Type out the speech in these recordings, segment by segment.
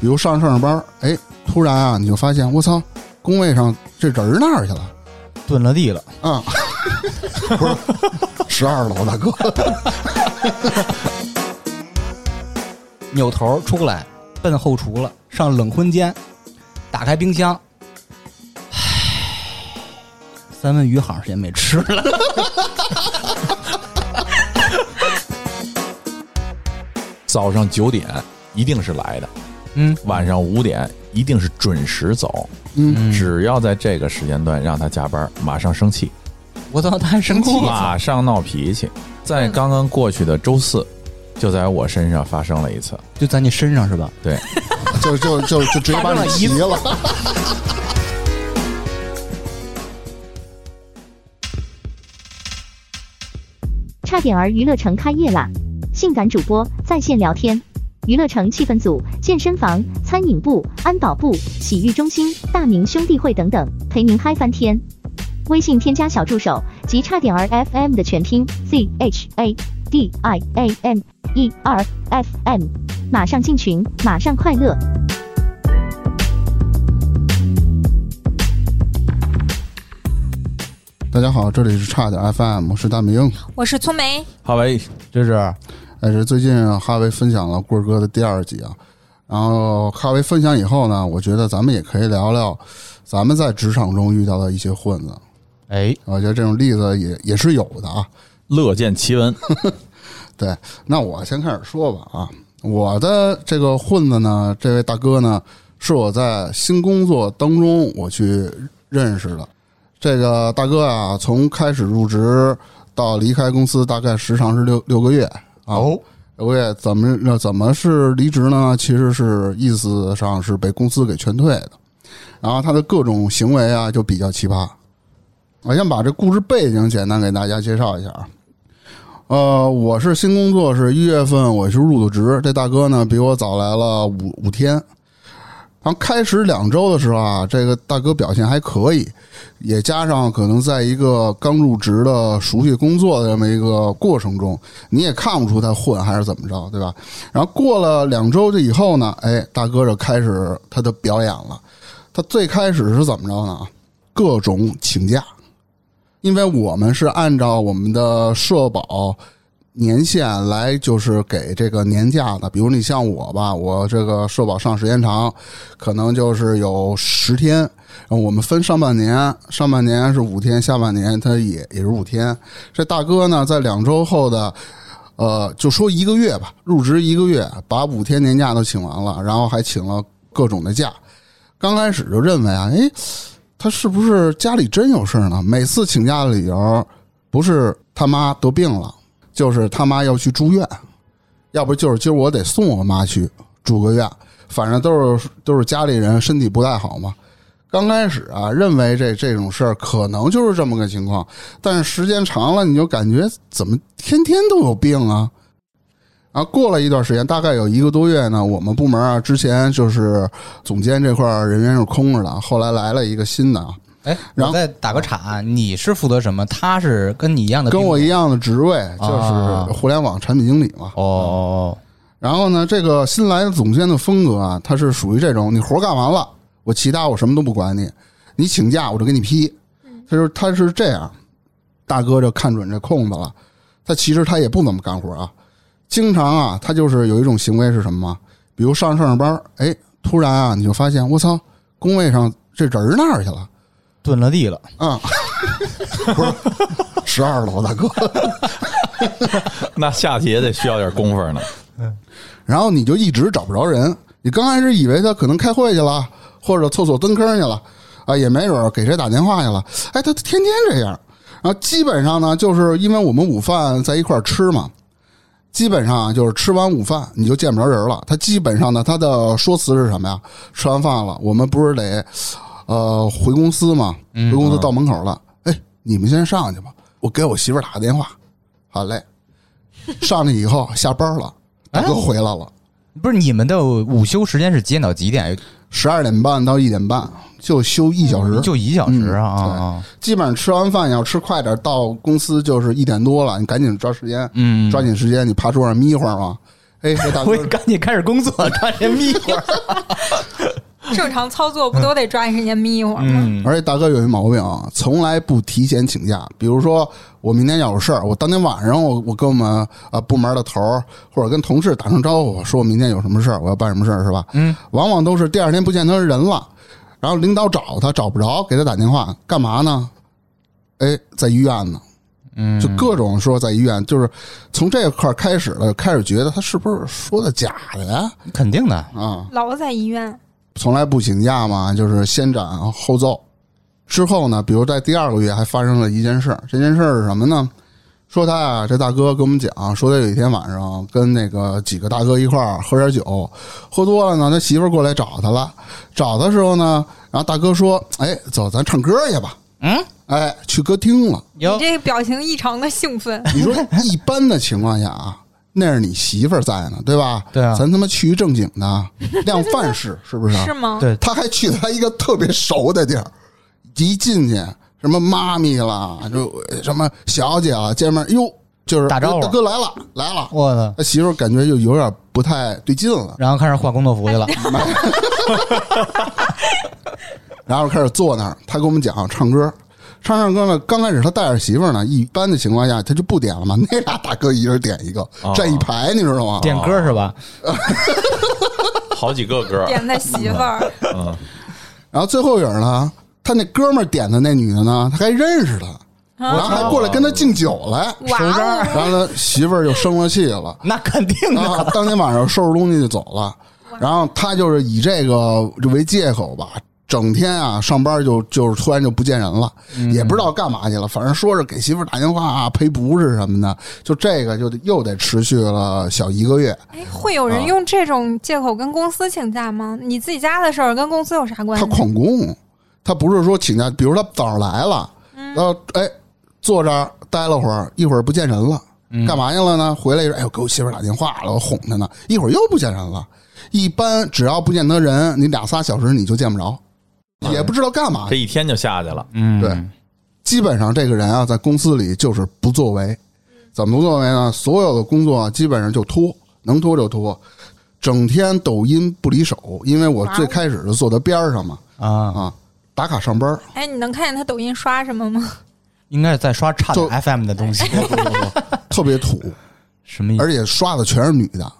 比如上上着班，哎，突然啊，你就发现我操，工位上这人儿哪儿去了？蹲了地了，啊，不是十二楼大哥，扭头出来，奔后厨了，上冷荤间，打开冰箱，唉，三文鱼好长时间没吃了。早上九点一定是来的，嗯，晚上五点一定是准时走。嗯，只要在这个时间段让他加班，马上生气，我操，他还生气，马上闹脾气。在刚刚过去的周四，就在我身上发生了一次。就在你身上是吧？对，就就就就直接把你急了。差点儿娱乐城开业啦！性感主播在线聊天，娱乐城气氛组、健身房、餐饮部、安保部、洗浴中心、大明兄弟会等等，陪您嗨翻天。微信添加小助手及差点儿 FM 的全拼 Z H A D I A M E R F M，马上进群，马上快乐。大家好，这里是差点 FM，我是大明。我是聪梅，好喂，这是哎，是最近哈维分享了棍儿哥的第二集啊，然后哈维分享以后呢，我觉得咱们也可以聊聊咱们在职场中遇到的一些混子，哎，我觉得这种例子也也是有的啊。乐见其闻。对，那我先开始说吧啊，我的这个混子呢，这位大哥呢，是我在新工作当中我去认识的。这个大哥啊，从开始入职到离开公司，大概时长是六六个月啊。哦，我也怎么怎么是离职呢？其实是意思上是被公司给劝退的。然后他的各种行为啊，就比较奇葩。我先把这故事背景简单给大家介绍一下啊。呃，我是新工作，是一月份我是入的职。这大哥呢，比我早来了五五天。然后开始两周的时候啊，这个大哥表现还可以，也加上可能在一个刚入职的熟悉工作的这么一个过程中，你也看不出他混还是怎么着，对吧？然后过了两周这以后呢，哎，大哥就开始他的表演了。他最开始是怎么着呢？各种请假，因为我们是按照我们的社保年限来，就是给这个年假的。比如你像我吧，我这个社保上时间长，可能就是有十天。我们分上半年，上半年是五天，下半年他也也是五天。这大哥呢，在两周后的，呃，就说一个月吧，入职一个月，把五天年假都请完了，然后还请了各种的假。刚开始就认为啊，哎，他是不是家里真有事呢？每次请假的理由不是他妈得病了，就是他妈要去住院，要不就是今儿我得送我妈去住个院，反正都是都是家里人身体不太好嘛。刚开始啊，认为这这种事儿可能就是这么个情况，但是时间长了，你就感觉怎么天天都有病啊？然后过了一段时间，大概有一个多月呢，我们部门啊，之前就是总监这块人员是空着的，后来来了一个新的，哎，然后再打个岔，你是负责什么？他是跟你一样的，跟我一样的职位，就啊是互联网产品经理嘛。哦哦然后呢，这个新来的总监的风格啊，他是属于这种，你活干完了，我其他我什么都不管你，你请假我就给你批。他说他是这样，大哥就看准这空子了，他其实他也不怎么干活啊，经常啊，他就是有一种行为是什么吗？比如上上着班，哎，突然啊，你就发现我操，工位上这人儿哪儿去了？哦，蹲了地了，嗯、不是十二楼大哥。那下去也得需要点功夫呢。然后你就一直找不着人。你刚开始以为他可能开会去了，或者厕所蹲坑去了，啊，也没准给谁打电话去了。哎，他天天这样。然后基本上呢，就是因为我们午饭在一块儿吃嘛，基本上就是吃完午饭你就见不着人了。他基本上呢，他的说辞是什么呀？吃完饭了，我们不是得呃回公司嘛？回公司到门口了，哎，你们先上去吧，我给我媳妇儿打个电话。好嘞，上去以后下班了，大哥回来了。不是你们的午休时间是几点到几点？十二点半到一点半，就休一小时，就一小时啊嗯啊啊！基本上吃完饭要吃快点，到公司就是一点多了，你赶紧抓时间，嗯，抓紧时间，你趴桌上眯会儿嘛，哎，大哥 我赶紧开始工作，抓紧眯会儿。正常操作不都得抓紧时间眯一会儿吗？嗯，而且大哥有一毛病啊，从来不提前请假。比如说，我明天要有事儿，我当天晚上我我跟我们呃部门的头儿或者跟同事打声招呼，说我明天有什么事儿，我要办什么事儿，是吧？嗯，往往都是第二天不见他人了，然后领导找他找不着，给他打电话干嘛呢？哎，在医院呢。嗯，就各种说在医院，就是从这块儿开始了，开始觉得他是不是说的假的呀？肯定的。啊，老在医院，从来不请假嘛，就是先斩后奏。之后呢，比如在第二个月还发生了一件事儿，这件事儿是什么呢？说他啊，这大哥跟我们讲，说他有一天晚上跟那个几个大哥一块儿喝点酒，喝多了呢，他媳妇儿过来找他了。找的时候呢，然后大哥说：“哎，走，咱唱歌去吧。”嗯，哎，去歌厅了。你这个表情异常的兴奋，你说一般的情况下啊，那是你媳妇儿在呢，对吧？对啊咱他妈去一正经的 量贩式，是不是？是吗？对，他还去他一个特别熟的地儿，一进去什么妈咪啦，就什么小姐啊，见面哟，就是打招呼大哥来了来了，我操！他媳妇儿感觉就有点不太对劲了，然后开始换工作服去了。然后开始坐那儿，他跟我们讲唱歌。唱唱歌呢，刚开始他带着媳妇儿呢，一般的情况下他就不点了嘛。那俩大哥一人点一个，哦站一排，你知道吗？点歌是吧？好几个歌，点他媳妇儿，嗯，然后最后一人呢，他那哥们儿点的那女的呢，他还认识他，然后还过来跟他敬酒来。然后他媳妇儿就生了气了，那肯定的。啊，当天晚上收拾东西就走了。然后他就是以这个为借口吧，整天啊上班就就是突然就不见人了，也不知道干嘛去了。反正说是给媳妇打电话啊赔不是什么的，就这个就得又得持续了小一个月。哎，会有人用这种借口跟公司请假吗？你自己家的事儿跟公司有啥关系他？旷工，他不是说请假，比如他早上来了，然后哎坐这儿待了会儿，一会儿不见人了，干嘛去了呢？回来一说，哎，呦给我媳妇打电话了，我哄她呢，一会儿又不见人了。一般只要不见得人，你俩仨小时你就见不着，也不知道干嘛这。一天就下去了。嗯，对基本上这个人啊，在公司里就是不作为。怎么不作为呢？所有的工作啊基本上就拖，能拖就拖，整天抖音不离手。因为我最开始是坐在边上嘛，啊，啊，打卡上班，哎，你能看见他抖音刷什么吗？应该是在刷差就点 FM 的东西。特别土，什么意思？而且刷的全是女的。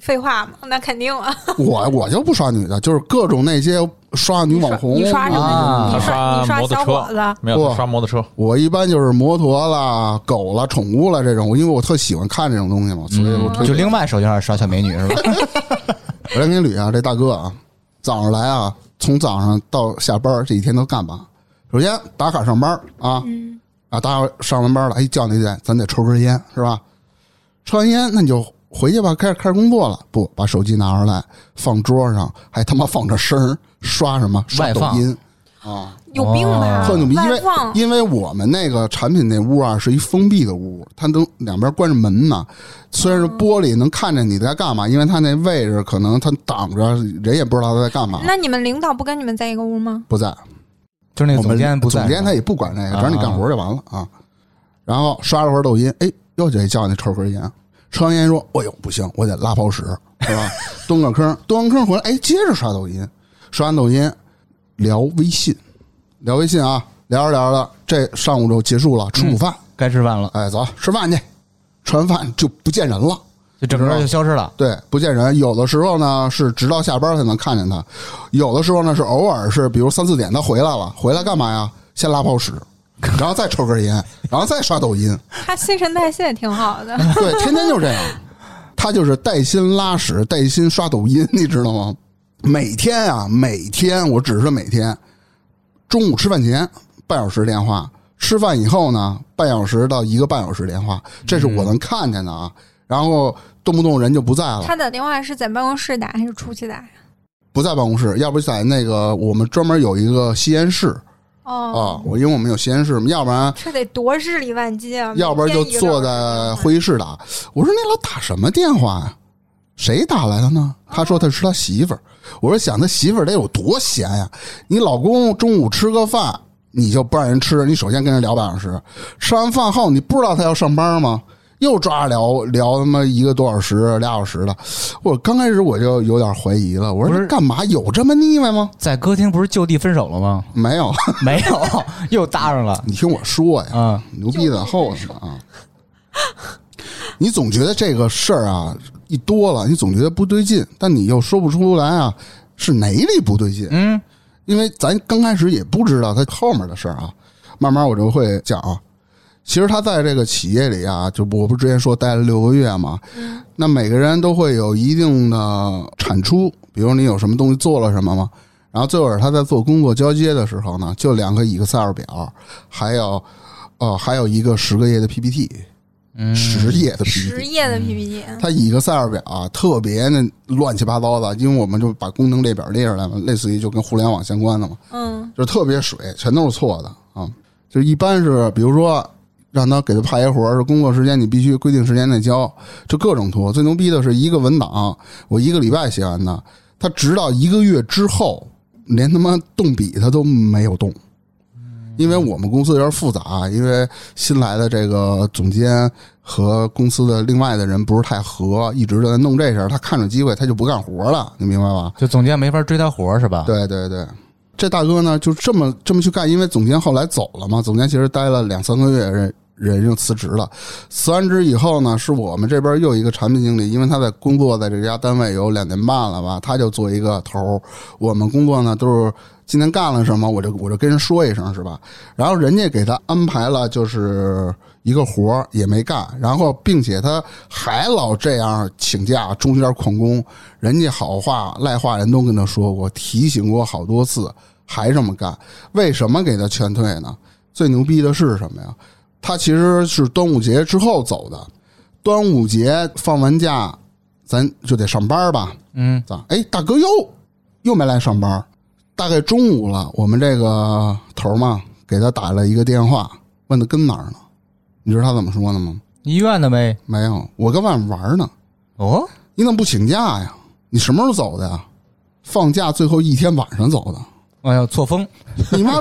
废话嘛，那肯定啊。我我就不刷女的，就是各种那些刷女网红。你刷什么？啊你他刷你刷摩托车小伙子，没有，刷摩托车。我一般就是摩托啦、狗啦、宠物啦这种，因为我特喜欢看这种东西嘛，所以我推就另外手机上刷小美女是吧？我来给你捋啊，这大哥啊，早上来啊，从早上到下班这一天都干嘛？首先打卡上班啊，啊，打卡上完班了，哎，叫你得咱得抽根烟是吧？抽完烟那你就回去吧，开始开始工作了。不，把手机拿出来放桌上，还他妈放着声儿，刷什么？刷抖音啊，有病吧？特牛逼！因为因为我们那个产品那屋啊是一封闭的屋，它能两边关着门呢。虽然是玻璃，能看见你在干嘛，因为它那位置可能它挡着，人也不知道他在干嘛。那你们领导不跟你们在一个屋吗？不在，就是那个总监不在，总监他也不管这个，只要你干活就完了啊。然后刷了会儿抖音，哎，又得叫你抽根烟。抽完烟说：“哎呦，不行，我得拉泡屎，是吧？蹲个坑，蹲完坑回来，哎，接着刷抖音。刷完抖音，聊微信，聊微信啊，聊着聊着，这上午就结束了，吃午饭。该吃饭了，哎，走吃饭去。吃完饭就不见人了，就整个人就消失了。对，不见人。有的时候呢是直到下班才能看见他，有的时候呢是偶尔是，比如三四点他回来了，回来干嘛呀？先拉泡屎，然后再抽根烟，然后再刷抖音。他新陈代谢挺好的。对，天天就这样。他就是带薪拉屎，带薪刷抖音，你知道吗？每天啊，每天，我只是每天，中午吃饭前半小时电话，吃饭以后呢半小时到一个半小时电话，这是我能看见的啊。然后动不动人就不在了，他打电话是在办公室打还是出去打呀？不在办公室，要不在那个我们专门有一个吸烟室哦，啊，我因为我们有实验室嘛，要不然这得多日理万机啊！要不然就坐在会议室打。我说那老打什么电话呀？谁打来的呢？他说他是他媳妇儿。我说想他媳妇儿得有多闲呀？你老公中午吃个饭，你就不让人吃，你首先跟人聊半小时，吃完饭后你不知道他要上班吗？又抓着聊聊他妈一个多小时、俩小时的。我刚开始我就有点怀疑了，我说干嘛有这么腻歪吗？在歌厅不是就地分手了吗？没有，没有，又搭上了。你听我说呀，啊，牛逼在后头呢啊！你总觉得这个事儿啊一多了，你总觉得不对劲，但你又说不出来啊是哪里不对劲。嗯，因为咱刚开始也不知道他后面的事儿啊，慢慢我就会讲啊。其实他在这个企业里啊，就我不之前说待了六个月嘛，那每个人都会有一定的产出，比如你有什么东西做了什么嘛。然后最后他在做工作交接的时候呢，就两个 Excel 表，还有呃还有一个十个页的 PPT，嗯十页的十 PPT 十。页的 PPT，他 Excel 表啊，特别那乱七八糟的，因为我们就把功能列表列出来嘛，类似于就跟互联网相关的嘛。嗯，就是特别水，全都是错的啊。就一般是，比如说让他给他派一活儿，是工作时间你必须规定时间内交，就各种拖。最牛逼的是一个文档，我一个礼拜写完的，他直到一个月之后，连他妈动笔他都没有动。因为我们公司有点复杂，因为新来的这个总监和公司的另外的人不是太合，一直都在弄这事儿。他看着机会，他就不干活了，你明白吧？就总监没法追他活儿是吧？，对对对，这大哥呢就这么这么去干，因为总监后来走了嘛，总监其实待了两三个月，人人就辞职了。辞完职以后呢，是我们这边又一个产品经理，因为他在工作在这家单位有两年半了吧，他就做一个头。我们工作呢都是今天干了什么，我就我就跟人说一声是吧？然后人家给他安排了就是一个活儿也没干，然后并且他还老这样请假，中间旷工，人家好话赖话人都跟他说过，提醒过好多次，还这么干，为什么给他劝退呢？最牛逼的是什么呀？他其实是端午节之后走的，端午节放完假，咱就得上班吧？嗯，咋？哎，大哥又又没来上班，大概中午了，我们这个头儿嘛给他打了一个电话，问他跟哪儿呢？你知道他怎么说的吗？医院的呗。没有，我跟外面玩呢。哦，你怎么不请假呀？你什么时候走的呀？放假最后一天晚上走的。哎呀，错峰。你妈，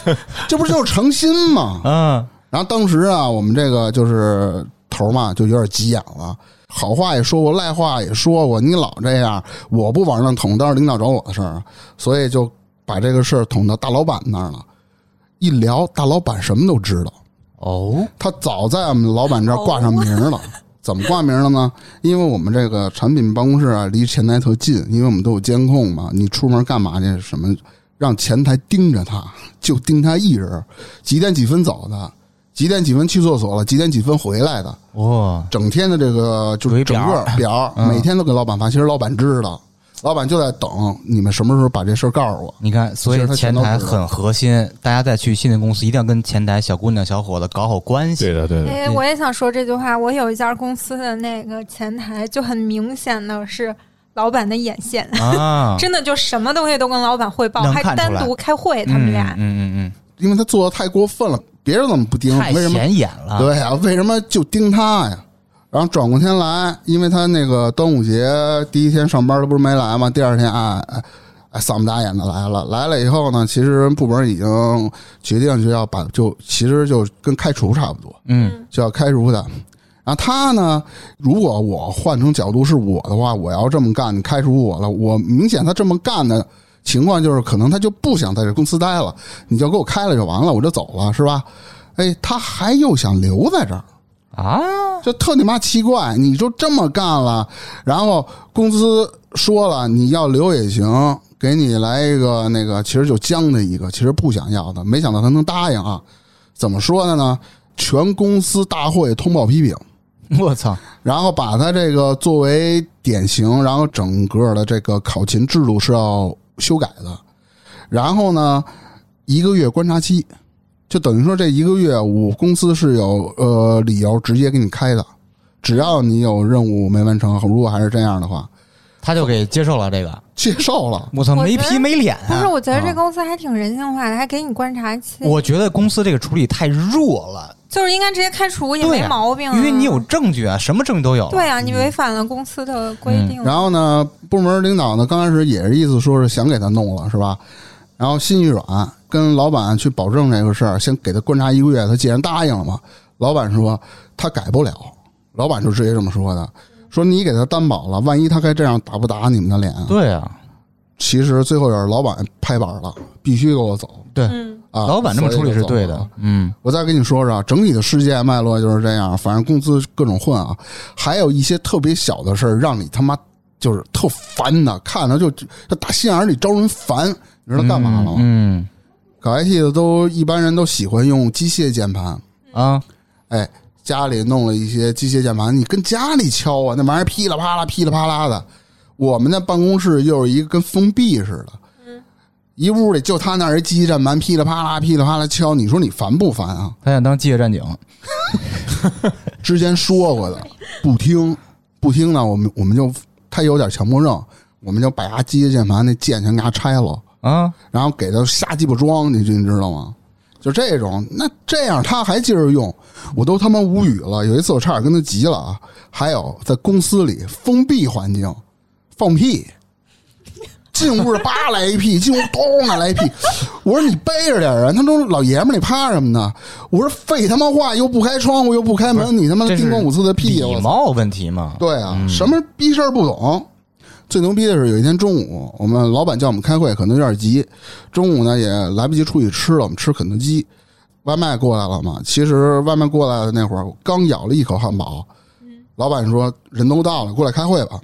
这不就是诚心吗？嗯，然后当时啊，我们这个就是头嘛，就有点急眼了。好话也说过，赖话也说过，你老这样，我不往上捅，当是领导找我的事儿，所以就把这个事儿捅到大老板那儿了。一聊，大老板什么都知道，哦，他早在我们老板这儿挂上名儿了。怎么挂名了呢？因为我们这个产品办公室啊，离前台特近，因为我们都有监控嘛。你出门干嘛去？什么让前台盯着他，就盯他一人，几点几分走的，几点几分去厕所了，几点几分回来的，哦，整天的这个就是整个表，嗯每天都给老板发。其实老板知道，老板就在等你们什么时候把这事儿告诉我。你看，所以前台很核心，大家再去新的公司一定要跟前台小姑娘、小伙子搞好关系。对的，对的，哎，我也想说这句话。我有一家公司的那个前台，就很明显的是老板的眼线，啊，真的就什么东西都跟老板汇报，还单独开会，他们俩。嗯嗯嗯因为他做的太过分了，别人怎么不盯为什么？显眼了。对啊，为什么就盯他呀？然后转过天来，因为他那个端午节第一天上班，他不是没来吗？第二天哎哎哎，丧不打眼的来了。来了以后呢，其实部门已经决定就要把，就其实就跟开除差不多，嗯，就要开除他。然后他呢，如果我换成角度是我的话，我要这么干，你开除我了，我明显他这么干的情况就是，可能他就不想在这公司待了，你就给我开了就完了，我就走了，是吧？哎，他还又想留在这儿。啊，就特你妈奇怪，你就这么干了，然后公司说了你要留也行，给你来一个那个，其实就僵的一个，其实不想要的，没想到他能答应啊？怎么说的呢？全公司大会通报批评，我操，然后把他这个作为典型，然后整个的这个考勤制度是要修改的，然后呢，一个月观察期，就等于说这一个月我公司是有呃理由直接给你开的，只要你有任务没完成，如果还是这样的话，他就给接受了这个。接受了。我操，没皮没脸不是，啊！我觉得啊这公司还挺人性化的，还给你观察期，我觉得公司这个处理太弱了，就是应该直接开除也没毛病、啊，因为你有证据啊，什么证据都有。对啊，你违反了公司的规定。然后呢，部门领导呢刚开始也是意思说是想给他弄了，是吧？然后心一软，跟老板去保证这个事儿，先给他观察一个月。他既然答应了嘛，老板说他改不了。老板就直接这么说的，说你给他担保了，万一他该这样打不打你们的脸啊？对啊，其实最后也是老板拍板了，必须给我走对，嗯啊！老板这么处理是对的。嗯我再跟你说说，整体的世界脉络就是这样，反正公司各种混啊，还有一些特别小的事儿，让你他妈就是特烦的，看着就就打心眼里招人烦。你知道干嘛了吗？嗯搞 IT 的都一般人都喜欢用机械键盘，啊，哎，家里弄了一些机械键盘，你跟家里敲啊，那玩意儿噼里啪啦、噼里啪啦的。我们那办公室又是一个跟封闭似的，一屋里就他那儿一机械键盘，噼里啪啦、噼里啪啦敲，你说你烦不烦啊？他想当机械战警，之前说过的，不听不听呢，我们我们就他有点强迫症，我们就把他机械键盘那键全给他拆了，啊，然后给他瞎鸡巴装，你你知道吗？就这种，那这样他还接着用，我都他妈无语了。有一次我差点跟他急了啊！还有在公司里封闭环境放屁，进屋叭来一屁，进屋咚来一屁。我说你背着点啊！他说老爷们儿你怕什么呢？我说废他妈话，又不开窗户又不开门，你他妈叮咣五四的屁！礼！貌问题嘛。对啊，什么逼事儿不懂。最牛逼的是有一天中午，我们老板叫我们开会，可能有点急，中午呢也来不及出去吃了，我们吃肯德基，外卖过来了嘛。其实外卖过来的那会儿，我刚咬了一口汉堡，老板说人都到了，过来开会吧。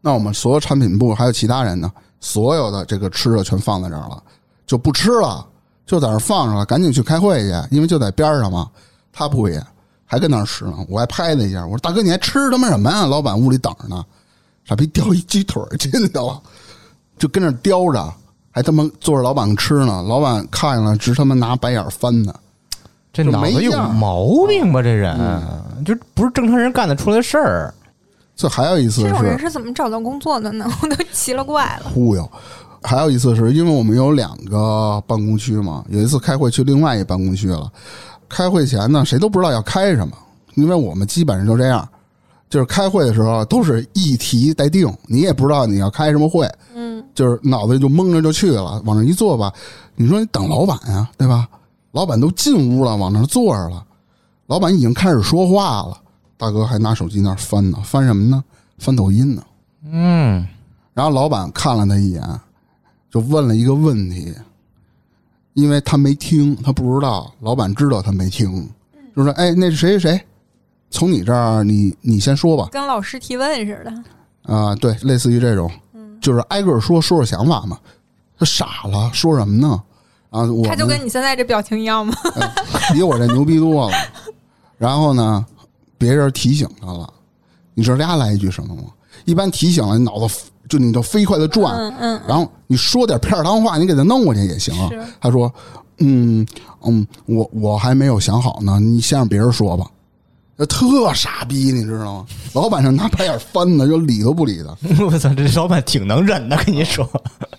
那我们所有产品部还有其他人呢，所有的这个吃的全放在这儿了，就不吃了，就在那儿放着了，赶紧去开会去，因为就在边上嘛。他不也还跟那儿吃呢，我还拍他一下，我说大哥你还吃他妈什么呀？老板屋里等着呢，傻逼叼一鸡腿进去了，就跟那儿叼着，还他妈坐着老板吃呢。老板看见了，直他妈拿白眼翻呢。这就脑子有毛病吧？这人就不是正常人干得出来的事儿。这还有一次这种人是是怎么找到工作的呢？我都奇了怪了。忽悠，还有一次是因为我们有两个办公区嘛，有一次开会去另外一办公区了。开会前呢，谁都不知道要开什么，因为我们基本上就这样，就是开会的时候都是一题待定，你也不知道你要开什么会，嗯，就是脑子里就蒙着就去了，往那一坐吧。你说你等老板呀，对吧？老板都进屋了，往那儿坐着了，老板已经开始说话了，大哥还拿手机那儿翻呢，翻什么呢？翻抖音呢。嗯，然后老板看了他一眼，就问了一个问题，因为他没听，他不知道，老板知道他没听，就说：“哎，那是谁谁谁，从你这儿，你你先说吧。跟老师提问似的。”啊，对，类似于这种，就是挨个说说说想法嘛。他傻了，说什么呢？啊，我他就跟你现在这表情一样吗？比我这牛逼多了。然后呢，别人提醒他了，你知道丫来一句什么吗？一般提醒了，你脑子就你就飞快的转，嗯嗯，然后你说点片儿汤话，你给他弄过去也行。他说：“嗯嗯，我我还没有想好呢，你先让别人说吧。”特傻逼，你知道吗？老板上拿白眼翻的，就理都不理他。我操，这老板挺能忍的，跟你说，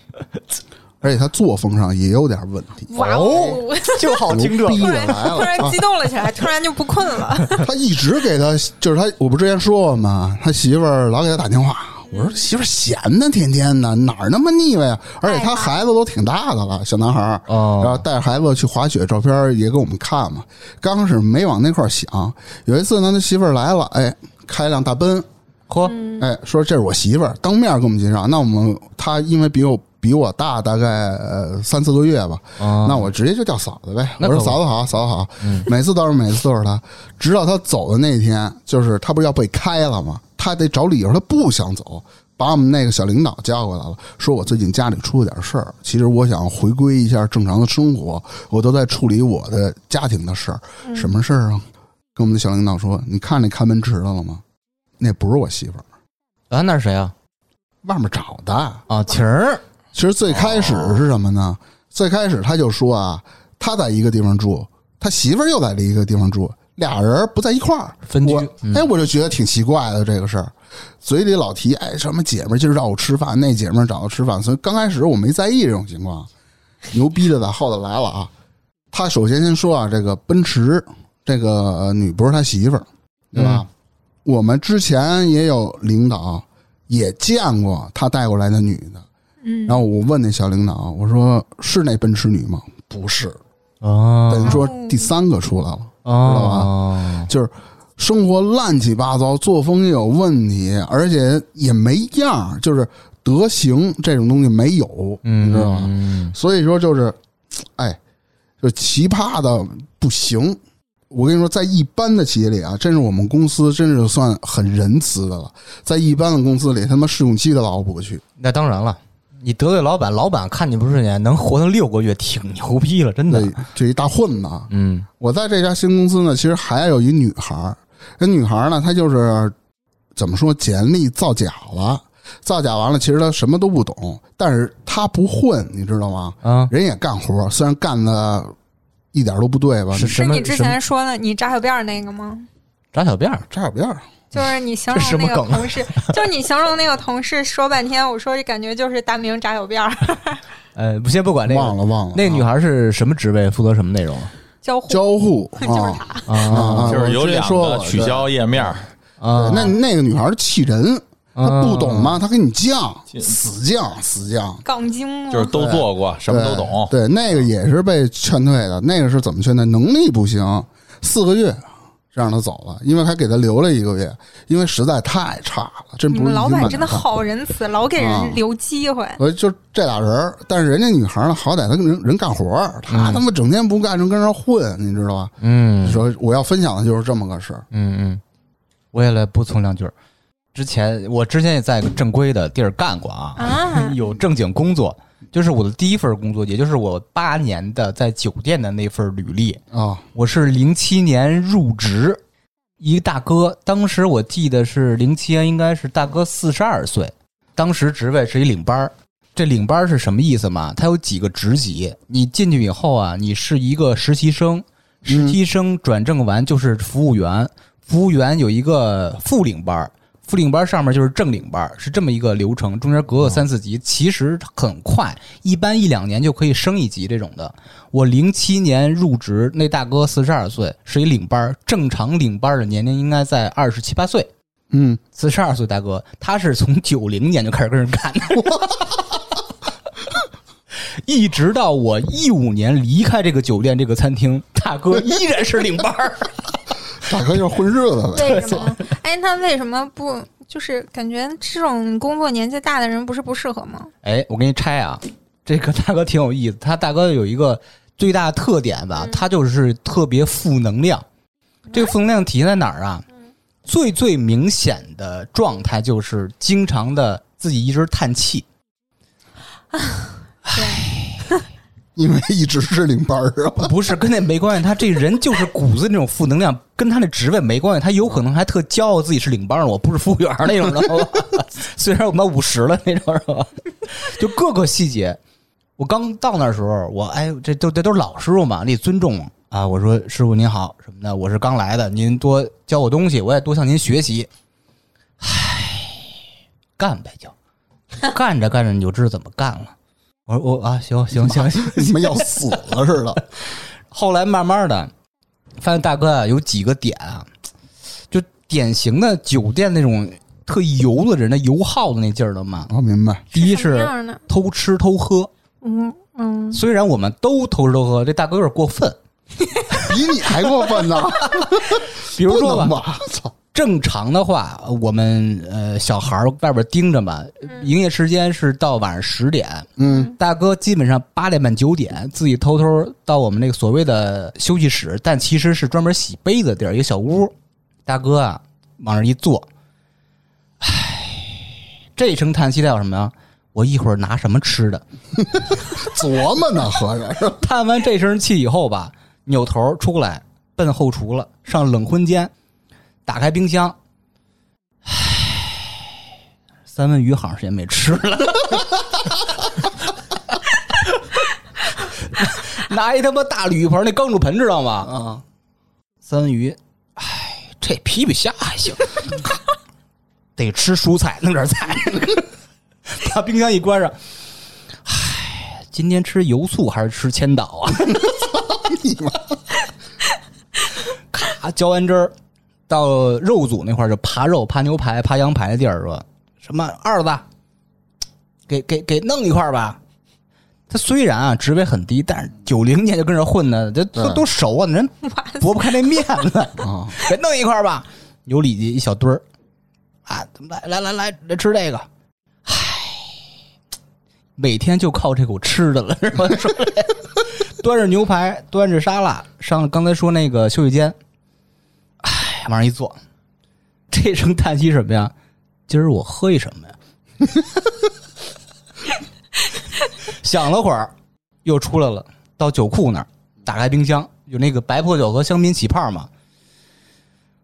而且他作风上也有点问题。哇哦！就好听这逼突然突然激！动了起来，突然就不困了。他一直给他，就是他，我不之前说过吗？他媳妇儿老给他打电话。我说媳妇儿闲的，天天的哪儿那么腻歪啊？而且他孩子都挺大的了，小男孩儿。哦然后带着孩子去滑雪，照片也给我们看嘛。刚开始没往那块儿想，有一次呢，他媳妇儿来了，哎，开辆大奔，嚯，哎，说这是我媳妇儿，当面给我们介绍。那我们他因为比我比我大大概呃三四个月吧，啊那我直接就叫嫂子呗。我说嫂子好，嫂子好，每次都是每次都是他，直到他走的那天，就是他不是要被开了吗？他得找理由，他不想走。把我们那个小领导叫过来了，说我最近家里出了点事儿，其实我想回归一下正常的生活，我都在处理我的家庭的事儿。什么事儿啊？跟我们的小领导说，你看那看门池的了吗？那不是我媳妇儿，啊，那是谁啊？外面找的。啊，晴儿，其实最开始是什么呢？最开始他就说啊，他在一个地方住，他媳妇儿又在另一个地方住，俩人不在一块儿分居哎，我就觉得挺奇怪的这个事儿，嘴里老提哎什么姐们儿今儿找我吃饭，那姐们儿找我吃饭，所以刚开始我没在意这种情况。牛逼的在后头来了啊！他首先先说啊，这个奔驰这个呃女不是他媳妇儿，对吧？我们之前也有领导也见过他带过来的女的，嗯，然后我问那小领导，我说是那奔驰女吗？不是，啊等于说第三个出来了，啊，就是生活乱七八糟，作风也有问题，而且也没样儿，就是德行这种东西没有，你知道吧？嗯所以说就是，哎，就奇葩的不行。我跟你说，在一般的企业里啊，真是我们公司真是算很仁慈的了。在一般的公司里，他妈试用期的老不去。那当然了，你得罪老板，老板看你不顺眼，能活到六个月，挺牛逼了，真的。这这一大混子啊，嗯我在这家新公司呢，其实还有一女孩儿。这女孩儿呢，她就是怎么说，简历造假了，造假完了，其实她什么都不懂，但是她不混，你知道吗？啊，人也干活，虽然干的一点都不对吧？是是你之前说的你扎小辫儿那个吗？扎小辫儿，扎小辫儿，就是你形容那个同事，就是你形容那个同事说半天，我说这感觉就是大明扎小辫儿，呃，先不管那个，忘了忘了。那个女孩是什么职位，负责什么内容交互交互 就是啊就是有两个说取消页面儿，啊？那那个女孩儿气人，她不懂吗？她给你犟，嗯死犟死犟。杠精？就是都做过，什么都懂。对，对那个也是被劝退的。那个是怎么劝退？能力不行，四个月让他走了，因为还给他留了一个月，因为实在太差了，真你不是老板真的。好仁慈，老给啊人留机会。呃，就这俩人儿，但是人家女孩呢，好歹她跟人人干活儿，她嗯他妈整天不干，正跟那混，你知道吧？嗯说我要分享的就是这么个事儿。嗯嗯，我也来补充两句儿。之前我之前也在一个正规的地儿干过啊，啊 有正经工作，就是我的第一份工作，也就是我八年的在酒店的那份履历。啊，我是零七年入职，一个大哥，当时我记得是零七年，应该是大哥四十二岁，当时职位是一领班儿。这领班儿是什么意思嘛？他有几个职级，你进去以后啊，你是一个实习生，实习生转正完就是服务员，服务员有一个副领班儿，副领班上面就是正领班，是这么一个流程，中间隔个三四级，其实很快，一般一两年就可以升一级这种的。我零七年入职，那大哥四十二岁，是一领班，正常领班的年龄应该在二十七八岁。嗯，四十二岁大哥，他是从九零年就开始跟人干的，一直到我一五年离开这个酒店这个餐厅，大哥依然是领班儿。大哥就是混日子呗。为什么？哎，那为什么不？就是感觉这种工作年纪大的人不是不适合吗？哎，我给你拆啊，这个大哥挺有意思。他大哥有一个最大的特点吧，他就是特别负能量。这个负能量体现在哪儿啊？最最明显的状态就是经常的自己一直叹气。因为一直是领班儿啊。不是跟那没关系，他这人就是骨子那种负能量，跟他那职位没关系。他有可能还特骄傲自己是领班，我不是服务员那种，知道吧？虽然我们五十了那种，是吧？就各个细节。我刚到那时候，我哎，这都这都是老师傅嘛，你尊重啊。我说师傅您好什么的，我是刚来的，您多教我东西，我也多向您学习。唉，干呗就，干着干着你就知道怎么干了。我说我啊，行行行行，你们要死了似的。后来慢慢的发现大哥啊有几个点啊，就典型的酒店那种特油的人的油耗的那劲儿的嘛。我明白，第一是？偷吃偷喝，嗯嗯，虽然我们都偷吃偷喝，这大哥有点过分。比你还过分呢。比如说吧，吧，操，正常的话，我们呃小孩儿外边盯着嘛，营业时间是到晚上十点，嗯，大哥基本上八点半九点自己偷偷到我们那个所谓的休息室，但其实是专门洗杯子的地儿，一个小屋。大哥啊，往那儿一坐，唉，这一声叹息代表什么呀？我一会儿拿什么吃的？琢磨呢，合着是吧 叹完这声气以后吧，扭头出来奔后厨了，上冷荤间，打开冰箱，唉，三文鱼好长时间没吃了。拿一他妈大铝盆那钢煮盆知道吗？啊，三文鱼，唉，这皮皮虾还行，得吃蔬菜，弄点菜，把冰箱一关上。唉，今天吃油醋还是吃千岛啊？你妈咔浇完汁儿，到肉组那块儿就扒肉、扒牛排、扒羊排的地儿说，什么二子，给给给弄一块儿吧。他虽然啊职位很低，但是九零年就跟这混的，这都都熟啊，人驳不开那面子，啊，给弄一块儿吧。有里脊一小堆儿，啊，来来来来来吃这个，唉，每天就靠这口吃的了，是吧？端着牛排，端着沙拉，上刚才说那个休息间，往上一坐，这声叹息什么呀？今儿我喝一什么呀？想了会儿，又出来了，到酒库那儿，打开冰箱，有那个白葡萄酒和香槟起泡嘛。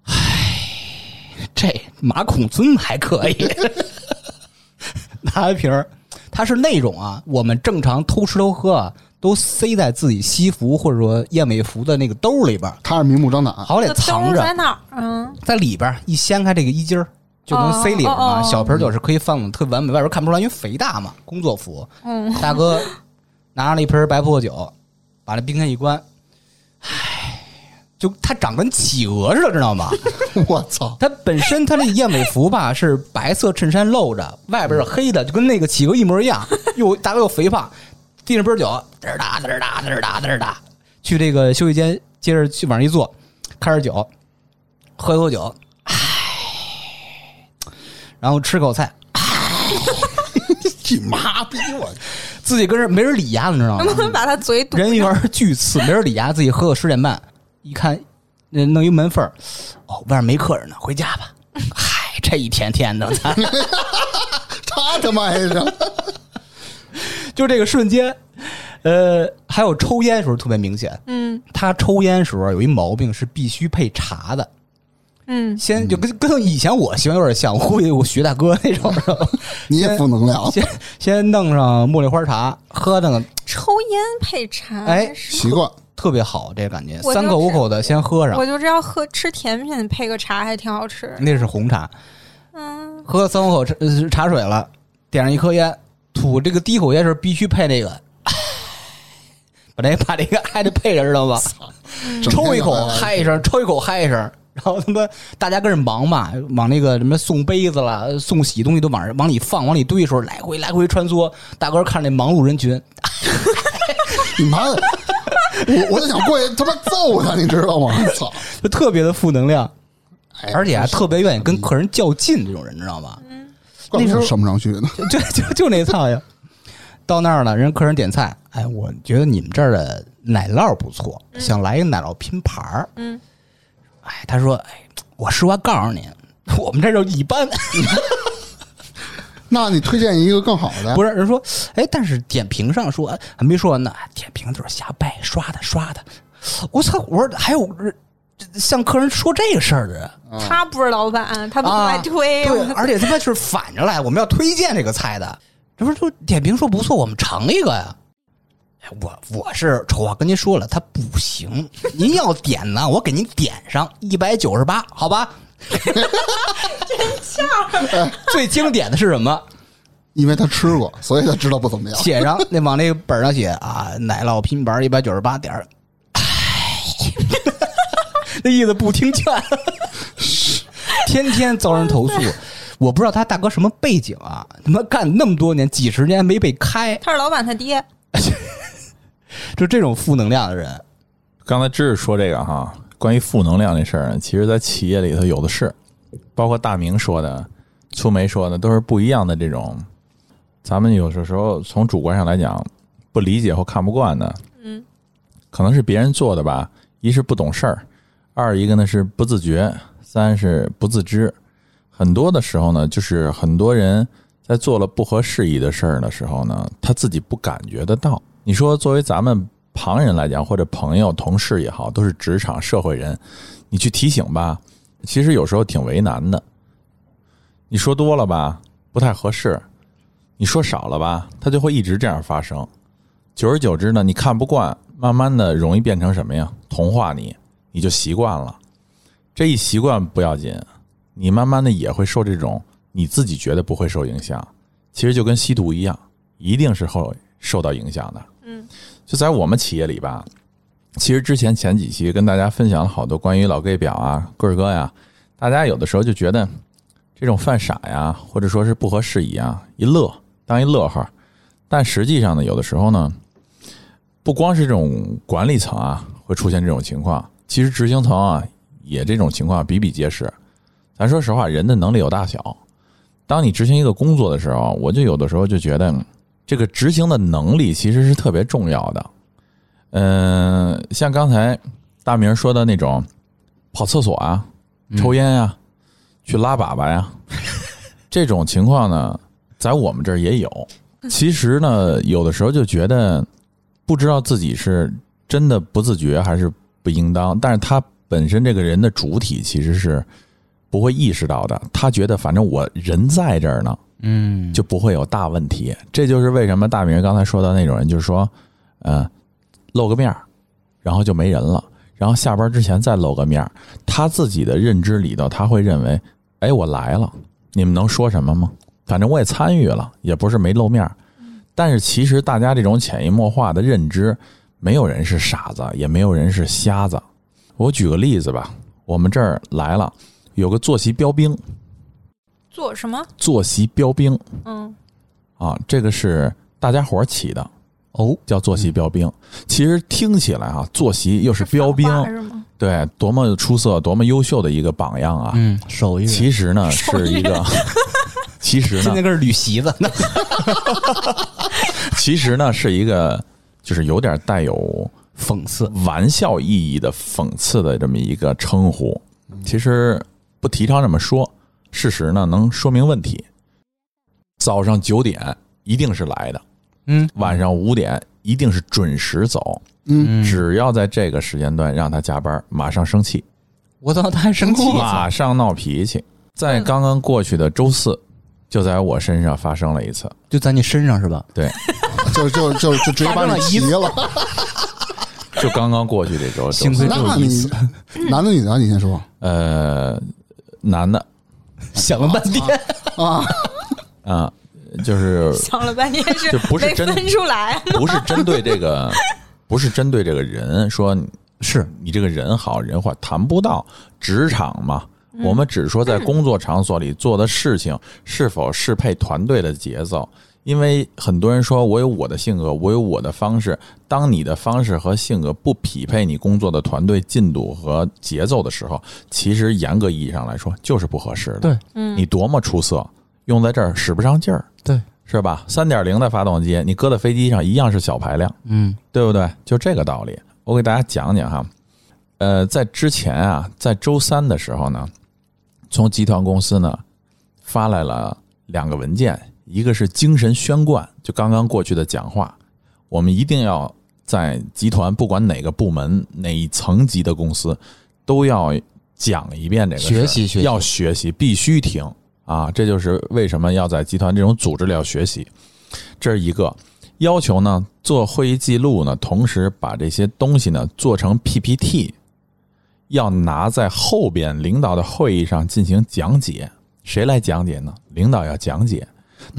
唉，这马孔尊还可以，拿一瓶儿，它是那种啊，我们正常偷吃偷喝啊，都塞在自己西服或者说燕尾服的那个兜里边儿，他是明目张胆，好歹藏着在，哪儿嗯？在里边一掀开这个衣襟儿，就能塞里边嘛。哦哦哦小瓶酒是可以放的特完美，外边看不出来，因为肥大嘛，工作服。嗯，大哥拿了一瓶白葡萄酒，把那冰箱一关，唉，就他长跟企鹅似的，知道吗？我操，他本身他那燕尾服吧是白色衬衫露着，外边是黑的，就跟那个企鹅一模一样，又大哥又肥胖，递上杯酒，嘚儿哒嘚儿哒嘚儿哒嘚儿哒，去这个休息间，接着去往上一坐，开始酒，喝一口酒，唉，然后吃口菜，你妈逼我！自己跟人没人理呀，你知道吗？能？不能把他嘴堵人缘巨次，没人理呀，自己喝到十点半，一看，那弄一门缝儿，哦，外面没客人呢，回家吧。嗨，这一天天的，他他妈也是，就这个瞬间，呃，还有抽烟时候特别明显。嗯。他抽烟时候有一毛病是必须配茶的，嗯，先就跟跟以前我习惯有点像，我估计我徐大哥那种，是吧？你也负能量，先先弄上茉莉花茶，喝那个抽烟配茶，哎习惯。特别好，这个感觉，三口五口的先喝上。我，就知道喝吃甜品配个茶还挺好吃。那是红茶，嗯，喝三五口茶水了，点上一颗烟，吐这个第一口烟时候必须配那个，把这把这个还得配着，知道吧？抽一口嗨一声，抽一口嗨一声，然后他妈大家跟着忙嘛，往那个什么送杯子了、送洗东西都往上往里放、往里堆的时候，来回来回穿梭。大哥看那忙碌人群，你妈的！我我就想过去他妈揍他，你知道吗？操！就特别的负能量，哎而且还特别愿意跟客人较劲，这种人知道吗？怪不得上不上去呢。就就就那菜呀！到那儿了，人客人点菜，哎，我觉得你们这儿的奶酪不错，想来一个奶酪拼盘儿。嗯，哎，他说，哎，我实话告诉你，我们这就一般。那你推荐一个更好的？不是人说，哎，但是点评上说哎还没说完呢，点评都是瞎掰刷的刷的。我操！我说还有人向客人说这个事儿的人他不是老板，他不外推。对，而且他妈是反着来，我们要推荐这个菜的。这不是说点评说不错，我们尝一个呀？哎我我是丑话跟您说了，他不行。您要点呢，我给您点上一百九十八，好吧？最经典的是什么？因为他吃过，所以他知道不怎么样。写上那往那个本上写啊，奶酪拼盘一百九十八点儿，唉，那意思不听劝，天天遭人投诉。我不知道他大哥什么背景啊，他妈干那么多年，几十年没被开，他是老板他爹，就这种负能量的人，刚才知识说这个哈，关于负能量这事儿，其实在企业里头有的是，包括大明说的、粗梅说的，都是不一样的这种。咱们有的时候从主观上来讲，不理解或看不惯的，嗯，可能是别人做的吧。一是不懂事儿，二一个呢是不自觉，三是不自知。很多的时候呢，就是很多人在做了不合时宜的事儿的时候呢，他自己不感觉得到。你说，作为咱们旁人来讲，或者朋友、同事也好，都是职场社会人，你去提醒吧，其实有时候挺为难的。你说多了吧，不太合适；你说少了吧，它就会一直这样发生。久而久之呢，你看不惯，慢慢的容易变成什么呀？同化你，你就习惯了。这一习惯不要紧，你慢慢的也会受这种你自己觉得不会受影响，其实就跟吸毒一样，一定是会受到影响的。嗯，就在我们企业里吧，其实之前前几期跟大家分享了好多关于老 gay 表啊、棍儿哥呀，大家有的时候就觉得这种犯傻呀，或者说是不合时宜啊，一乐当一乐呵，但实际上呢，有的时候呢，不光是这种管理层啊会出现这种情况，其实执行层啊也这种情况比比皆是。咱说实话，人的能力有大小。当你执行一个工作的时候，我就有的时候就觉得，这个执行的能力其实是特别重要的。嗯，像刚才大明说的那种跑厕所啊、抽烟呀、去拉粑粑呀，这种情况呢，在我们这儿也有。其实呢，有的时候就觉得不知道自己是真的不自觉还是不应当，但是他本身这个人的主体其实是不会意识到的。他觉得反正我人在这儿呢，嗯，就不会有大问题。这就是为什么大明刚才说的那种人，就是说，嗯、露个面儿然后就没人了，然后下班之前再露个面儿他自己的认知里头，他会认为，哎，我来了，你们能说什么吗？反正我也参与了，也不是没露面儿但是其实大家这种潜移默化的认知，没有人是傻子，也没有人是瞎子。我举个例子吧，我们这儿来了有个坐席标兵，坐什么？坐席标兵嗯，啊，这个是大家伙儿起的，哦，叫坐席标兵。其实听起来啊，坐席又是标兵，反话是吗？对，多么出色、多么优秀的一个榜样啊！嗯，手艺人，其实呢，是一个，其实呢，现在个是捋席子呢，其实呢，是一个，就是有点带有讽刺，玩笑意义的讽刺的这么一个称呼。其实不提倡这么说，事实呢能说明问题。早上九点一定是来的，嗯晚上五点一定是准时走。嗯，只要在这个时间段让他加班，马上生气，我操，他还生气，马上闹脾气。在刚刚过去的周四，就在我身上发生了一次。就在你身上是吧？对，就就就就直接把你急了。就刚刚过去这周，周幸亏四那你只有一次，男的女的？你先说呃，男的想了半天，啊。啊，就是想了半天是就不是分出来。不是针对这个，不是针对这个人说是你这个人好人坏，谈不到职场嘛。我们只说在工作场所里做的事情是否适配团队的节奏。因为很多人说我有我的性格，我有我的方式。当你的方式和性格不匹配你工作的团队进度和节奏的时候，其实严格意义上来说就是不合适的。对，嗯你多么出色，用在这儿使不上劲儿，对，是吧？三点零的发动机，你搁在飞机上一样是小排量。嗯对不对？就这个道理。我给大家讲讲哈，呃，在之前啊，在周三的时候呢，从集团公司呢发来了两个文件，一个是精神宣贯，就刚刚过去的讲话，我们一定要在集团不管哪个部门哪一层级的公司，都要讲一遍这个学习要学习，必须听啊！这就是为什么要在集团这种组织里要学习，这是一个。要求呢，做会议记录呢，同时把这些东西呢做成 PPT，要拿在后边领导的会议上进行讲解。谁来讲解呢？领导要讲解，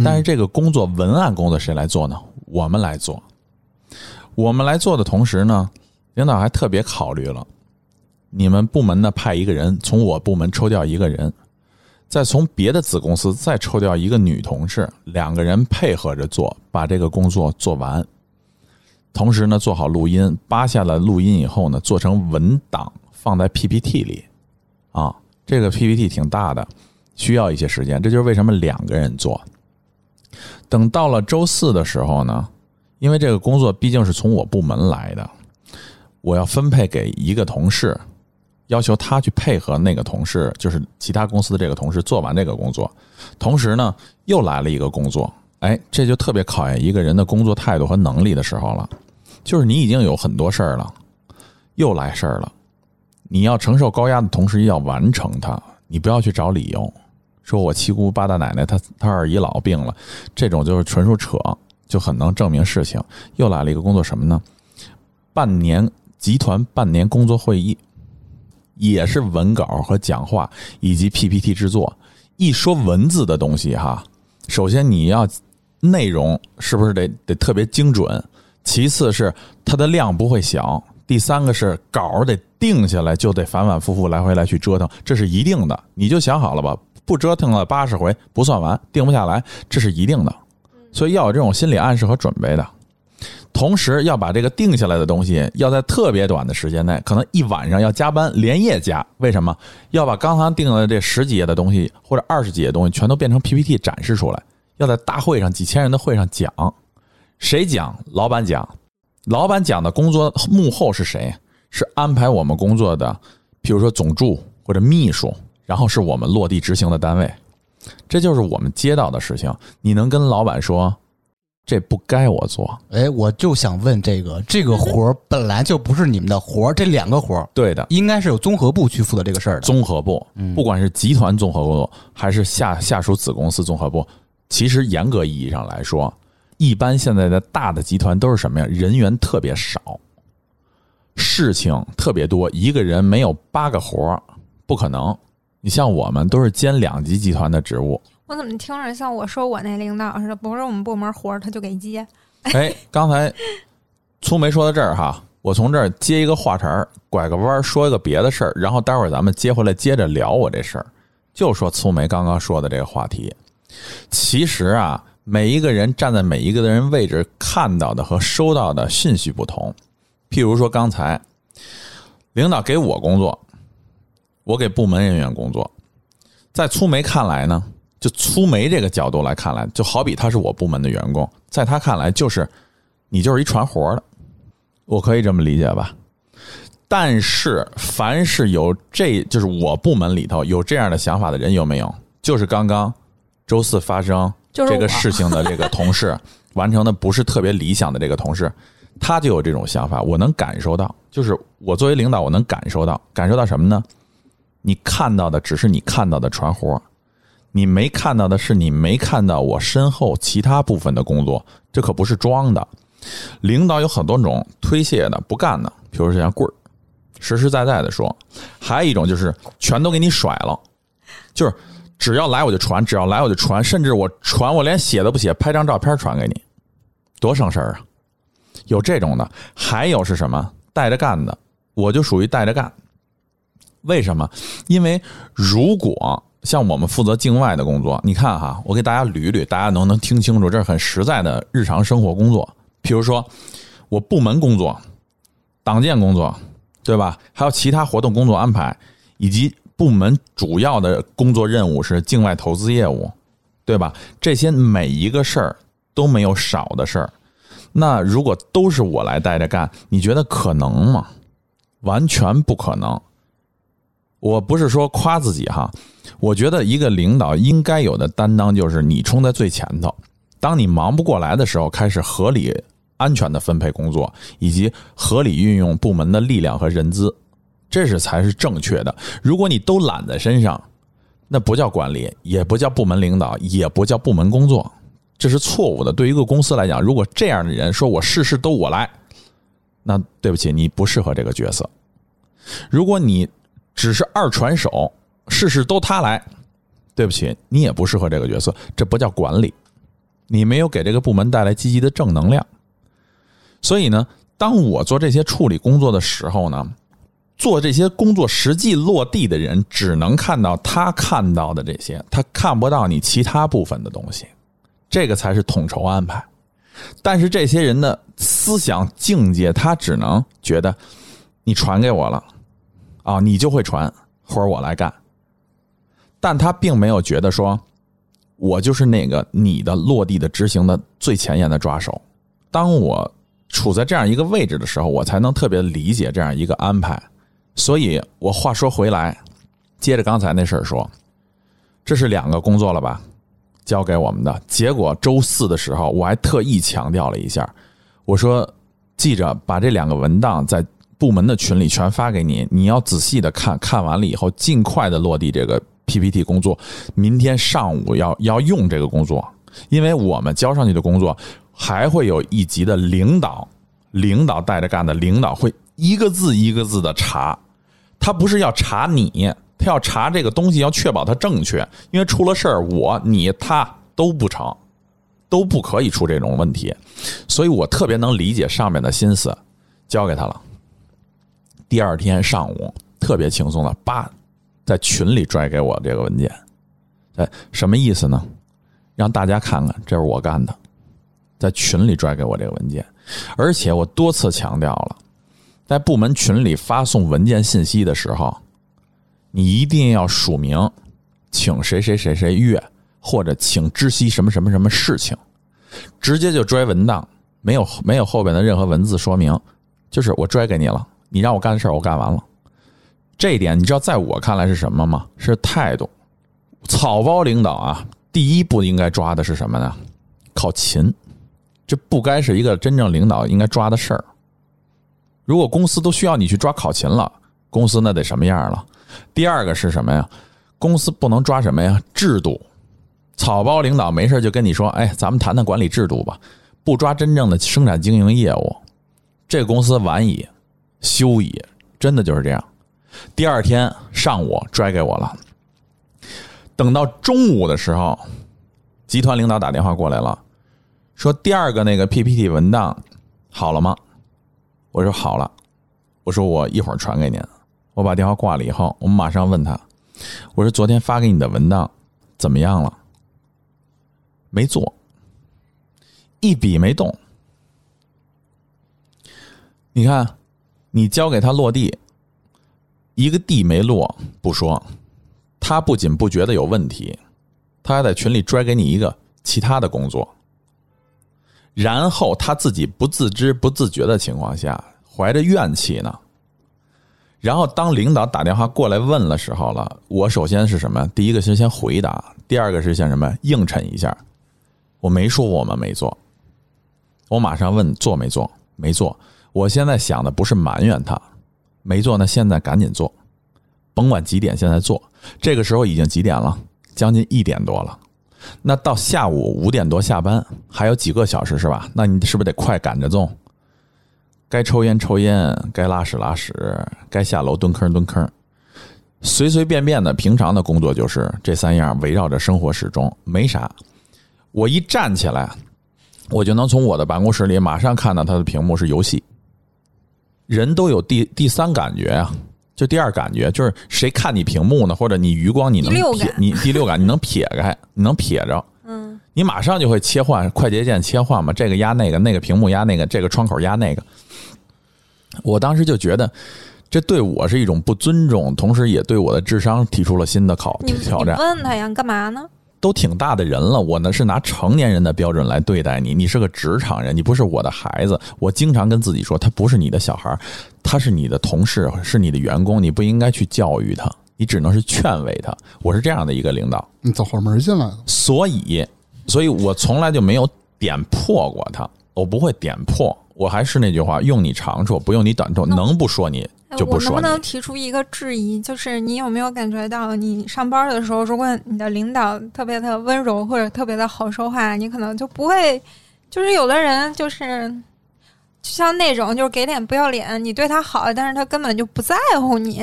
但是这个工作文案工作谁来做呢？我们来做。我们来做的同时呢，领导还特别考虑了，你们部门呢派一个人，从我部门抽调一个人，再从别的子公司再抽调一个女同事，两个人配合着做，把这个工作做完。同时呢，做好录音，扒下了录音以后呢，做成文档放在 PPT 里。啊，这个 PPT 挺大的，需要一些时间。这就是为什么两个人做。等到了周四的时候呢，因为这个工作毕竟是从我部门来的，我要分配给一个同事，要求他去配合那个同事，就是其他公司的这个同事做完这个工作。同时呢，又来了一个工作，哎，这就特别考验一个人的工作态度和能力的时候了。就是你已经有很多事儿了，又来事儿了，你要承受高压的同时要完成它，你不要去找理由，说我七姑八大奶奶她她二姨老病了，这种就是纯属扯，就很能证明事情。又来了一个工作什么呢？半年集团半年工作会议，也是文稿和讲话以及 PPT 制作。一说文字的东西哈，首先你要内容是不是得得特别精准？其次是它的量不会小，第三个是稿得定下来，就得反反复复来回来去折腾，这是一定的。你就想好了吧，不折腾了八十回不算完，定不下来，这是一定的。所以要有这种心理暗示和准备的。同时要把这个定下来的东西，要在特别短的时间内，可能一晚上要加班，连夜加。为什么要把刚才定的这十几页的东西或者二十几页东西全都变成 PPT 展示出来？要在大会上几千人的会上讲，谁讲？老板讲。老板讲的工作幕后是谁？是安排我们工作的，比如说总助或者秘书，然后是我们落地执行的单位。这就是我们接到的事情。你能跟老板说？这不该我做，哎，我就想问这个，这个活儿本来就不是你们的活儿，这两个活儿，对的，应该是有综合部去负责这个事儿的。综合部，不管是集团综合部还是下下属子公司综合部，其实严格意义上来说，一般现在的大的集团都是什么呀？人员特别少，事情特别多，一个人没有八个活儿，不可能。你像我们都是兼两级集团的职务。我怎么听着像我说我那领导似的？不是我们部门活儿，他就给接。哎，刚才粗梅说到这儿哈，我从这儿接一个话茬儿，拐个弯儿说一个别的事儿，然后待会儿咱们接回来接着聊我这事儿。就说粗梅刚刚说的这个话题，其实啊，每一个人站在每一个人位置看到的和收到的信息不同。譬如说刚才领导给我工作，我给部门人员工作，在粗眉看来呢。就粗眉这个角度来看来，就好比他是我部门的员工，在他看来就是你就是一传活的，我可以这么理解吧？但是凡是有这就是我部门里头有这样的想法的人有没有？就是刚刚周四发生这个事情的这个同事 完成的不是特别理想的这个同事，他就有这种想法，我能感受到，就是我作为领导，我能感受到，感受到什么呢？你看到的只是你看到的传活。你没看到的是，你没看到我身后其他部分的工作，这可不是装的。领导有很多种推卸的、不干的，比如说像棍儿，实实在在的说；还有一种就是全都给你甩了，就是只要来我就传，只要来我就传，甚至我传我连写都不写，拍张照片传给你，多省事儿啊！有这种的，还有是什么带着干的，我就属于带着干。为什么？因为如果像我们负责境外的工作，你看哈，我给大家捋一捋，大家能不能听清楚？这是很实在的日常生活工作。比如说，我部门工作、党建工作，对吧？还有其他活动工作安排，以及部门主要的工作任务是境外投资业务，对吧？这些每一个事儿都没有少的事儿。那如果都是我来带着干，你觉得可能吗？完全不可能。我不是说夸自己哈。我觉得一个领导应该有的担当就是你冲在最前头，当你忙不过来的时候，开始合理、安全的分配工作，以及合理运用部门的力量和人资，这是才是正确的。如果你都揽在身上，那不叫管理，也不叫部门领导，也不叫部门工作，这是错误的。对于一个公司来讲，如果这样的人说我事事都我来，那对不起，你不适合这个角色。如果你只是二传手。事事都他来，对不起，你也不适合这个角色，这不叫管理，你没有给这个部门带来积极的正能量。所以呢，当我做这些处理工作的时候呢，做这些工作实际落地的人只能看到他看到的这些，他看不到你其他部分的东西，这个才是统筹安排。但是这些人的思想境界，他只能觉得你传给我了，啊，你就会传，活儿我来干。但他并没有觉得说，我就是那个你的落地的执行的最前沿的抓手。当我处在这样一个位置的时候，我才能特别理解这样一个安排。所以我话说回来，接着刚才那事儿说，这是两个工作了吧？交给我们的结果，周四的时候我还特意强调了一下，我说记着把这两个文档在部门的群里全发给你，你要仔细的看看完了以后，尽快的落地这个。PPT 工作，明天上午要要用这个工作，因为我们交上去的工作还会有一级的领导，领导带着干的领导会一个字一个字的查，他不是要查你，他要查这个东西，要确保它正确，因为出了事儿，我你他都不成，都不可以出这种问题，所以我特别能理解上面的心思，交给他了。第二天上午特别轻松的叭。在群里拽给我这个文件，哎，什么意思呢？让大家看看，这是我干的，在群里拽给我这个文件，而且我多次强调了，在部门群里发送文件信息的时候，你一定要署名，请谁谁谁谁阅，或者请知悉什么什么什么事情，直接就拽文档，没有没有后边的任何文字说明，就是我拽给你了，你让我干的事儿我干完了。这一点你知道，在我看来是什么吗？是态度。草包领导啊，第一步应该抓的是什么呢？考勤，这不该是一个真正领导应该抓的事儿。如果公司都需要你去抓考勤了，公司那得什么样了？第二个是什么呀？公司不能抓什么呀？制度。草包领导没事就跟你说：“哎，咱们谈谈管理制度吧。”不抓真正的生产经营业务，这公司完矣，休矣，真的就是这样。第二天上午拽给我了，等到中午的时候，集团领导打电话过来了，说第二个那个 PPT 文档好了吗？我说好了，我说我一会儿传给您。我把电话挂了以后，我们马上问他，我说昨天发给你的文档怎么样了？没做，一笔没动。你看，你交给他落地。一个地没落不说，他不仅不觉得有问题，他还在群里拽给你一个其他的工作，然后他自己不自知不自觉的情况下，怀着怨气呢。然后当领导打电话过来问的时候了，我首先是什么？第一个是先回答，第二个是先什么？应承一下。我没说我们没做，我马上问做没做？没做。我现在想的不是埋怨他。没做，那现在赶紧做，甭管几点，现在做。这个时候已经几点了？将近一点多了。那到下午五点多下班，还有几个小时是吧？那你是不是得快赶着做？该抽烟抽烟，该拉屎拉屎，该下楼蹲坑蹲坑，随随便便的平常的工作就是这三样，围绕着生活始终没啥。我一站起来，我就能从我的办公室里马上看到他的屏幕是游戏。人都有第第三感觉啊，就第二感觉，就是谁看你屏幕呢，或者你余光你能撇，你第六感你能撇开，你能撇着，嗯，你马上就会切换快捷键切换嘛，这个压那个，那个屏幕压那个，这个窗口压那个。我当时就觉得，这对我是一种不尊重，同时也对我的智商提出了新的考挑战。问他呀，干嘛呢？都挺大的人了，我呢是拿成年人的标准来对待你。你是个职场人，你不是我的孩子。我经常跟自己说，他不是你的小孩，他是你的同事，是你的员工。你不应该去教育他，你只能是劝慰他。我是这样的一个领导。你走后门进来的，所以，所以我从来就没有点破过他，我不会点破。我还是那句话，用你长处，不用你短处，能不说你。就不说我能不能提出一个质疑？就是你有没有感觉到，你上班的时候，如果你的领导特别的温柔或者特别的好说话，你可能就不会。就是有的人就是就像那种，就是给脸不要脸，你对他好，但是他根本就不在乎你，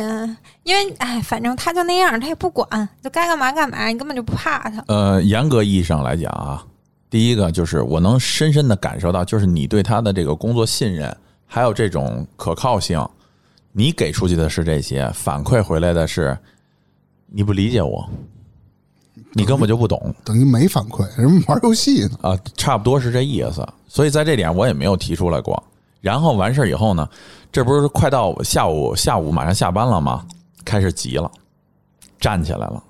因为哎，反正他就那样，他也不管，就该干嘛干嘛，你根本就不怕他。呃，严格意义上来讲啊，第一个就是我能深深的感受到，就是你对他的这个工作信任，还有这种可靠性。你给出去的是这些，反馈回来的是你不理解我，你根本就不懂，等于没反馈，人玩游戏呢啊，差不多是这意思。所以在这点我也没有提出来过。然后完事以后呢，这不是快到下午下午马上下班了吗？开始急了，站起来了。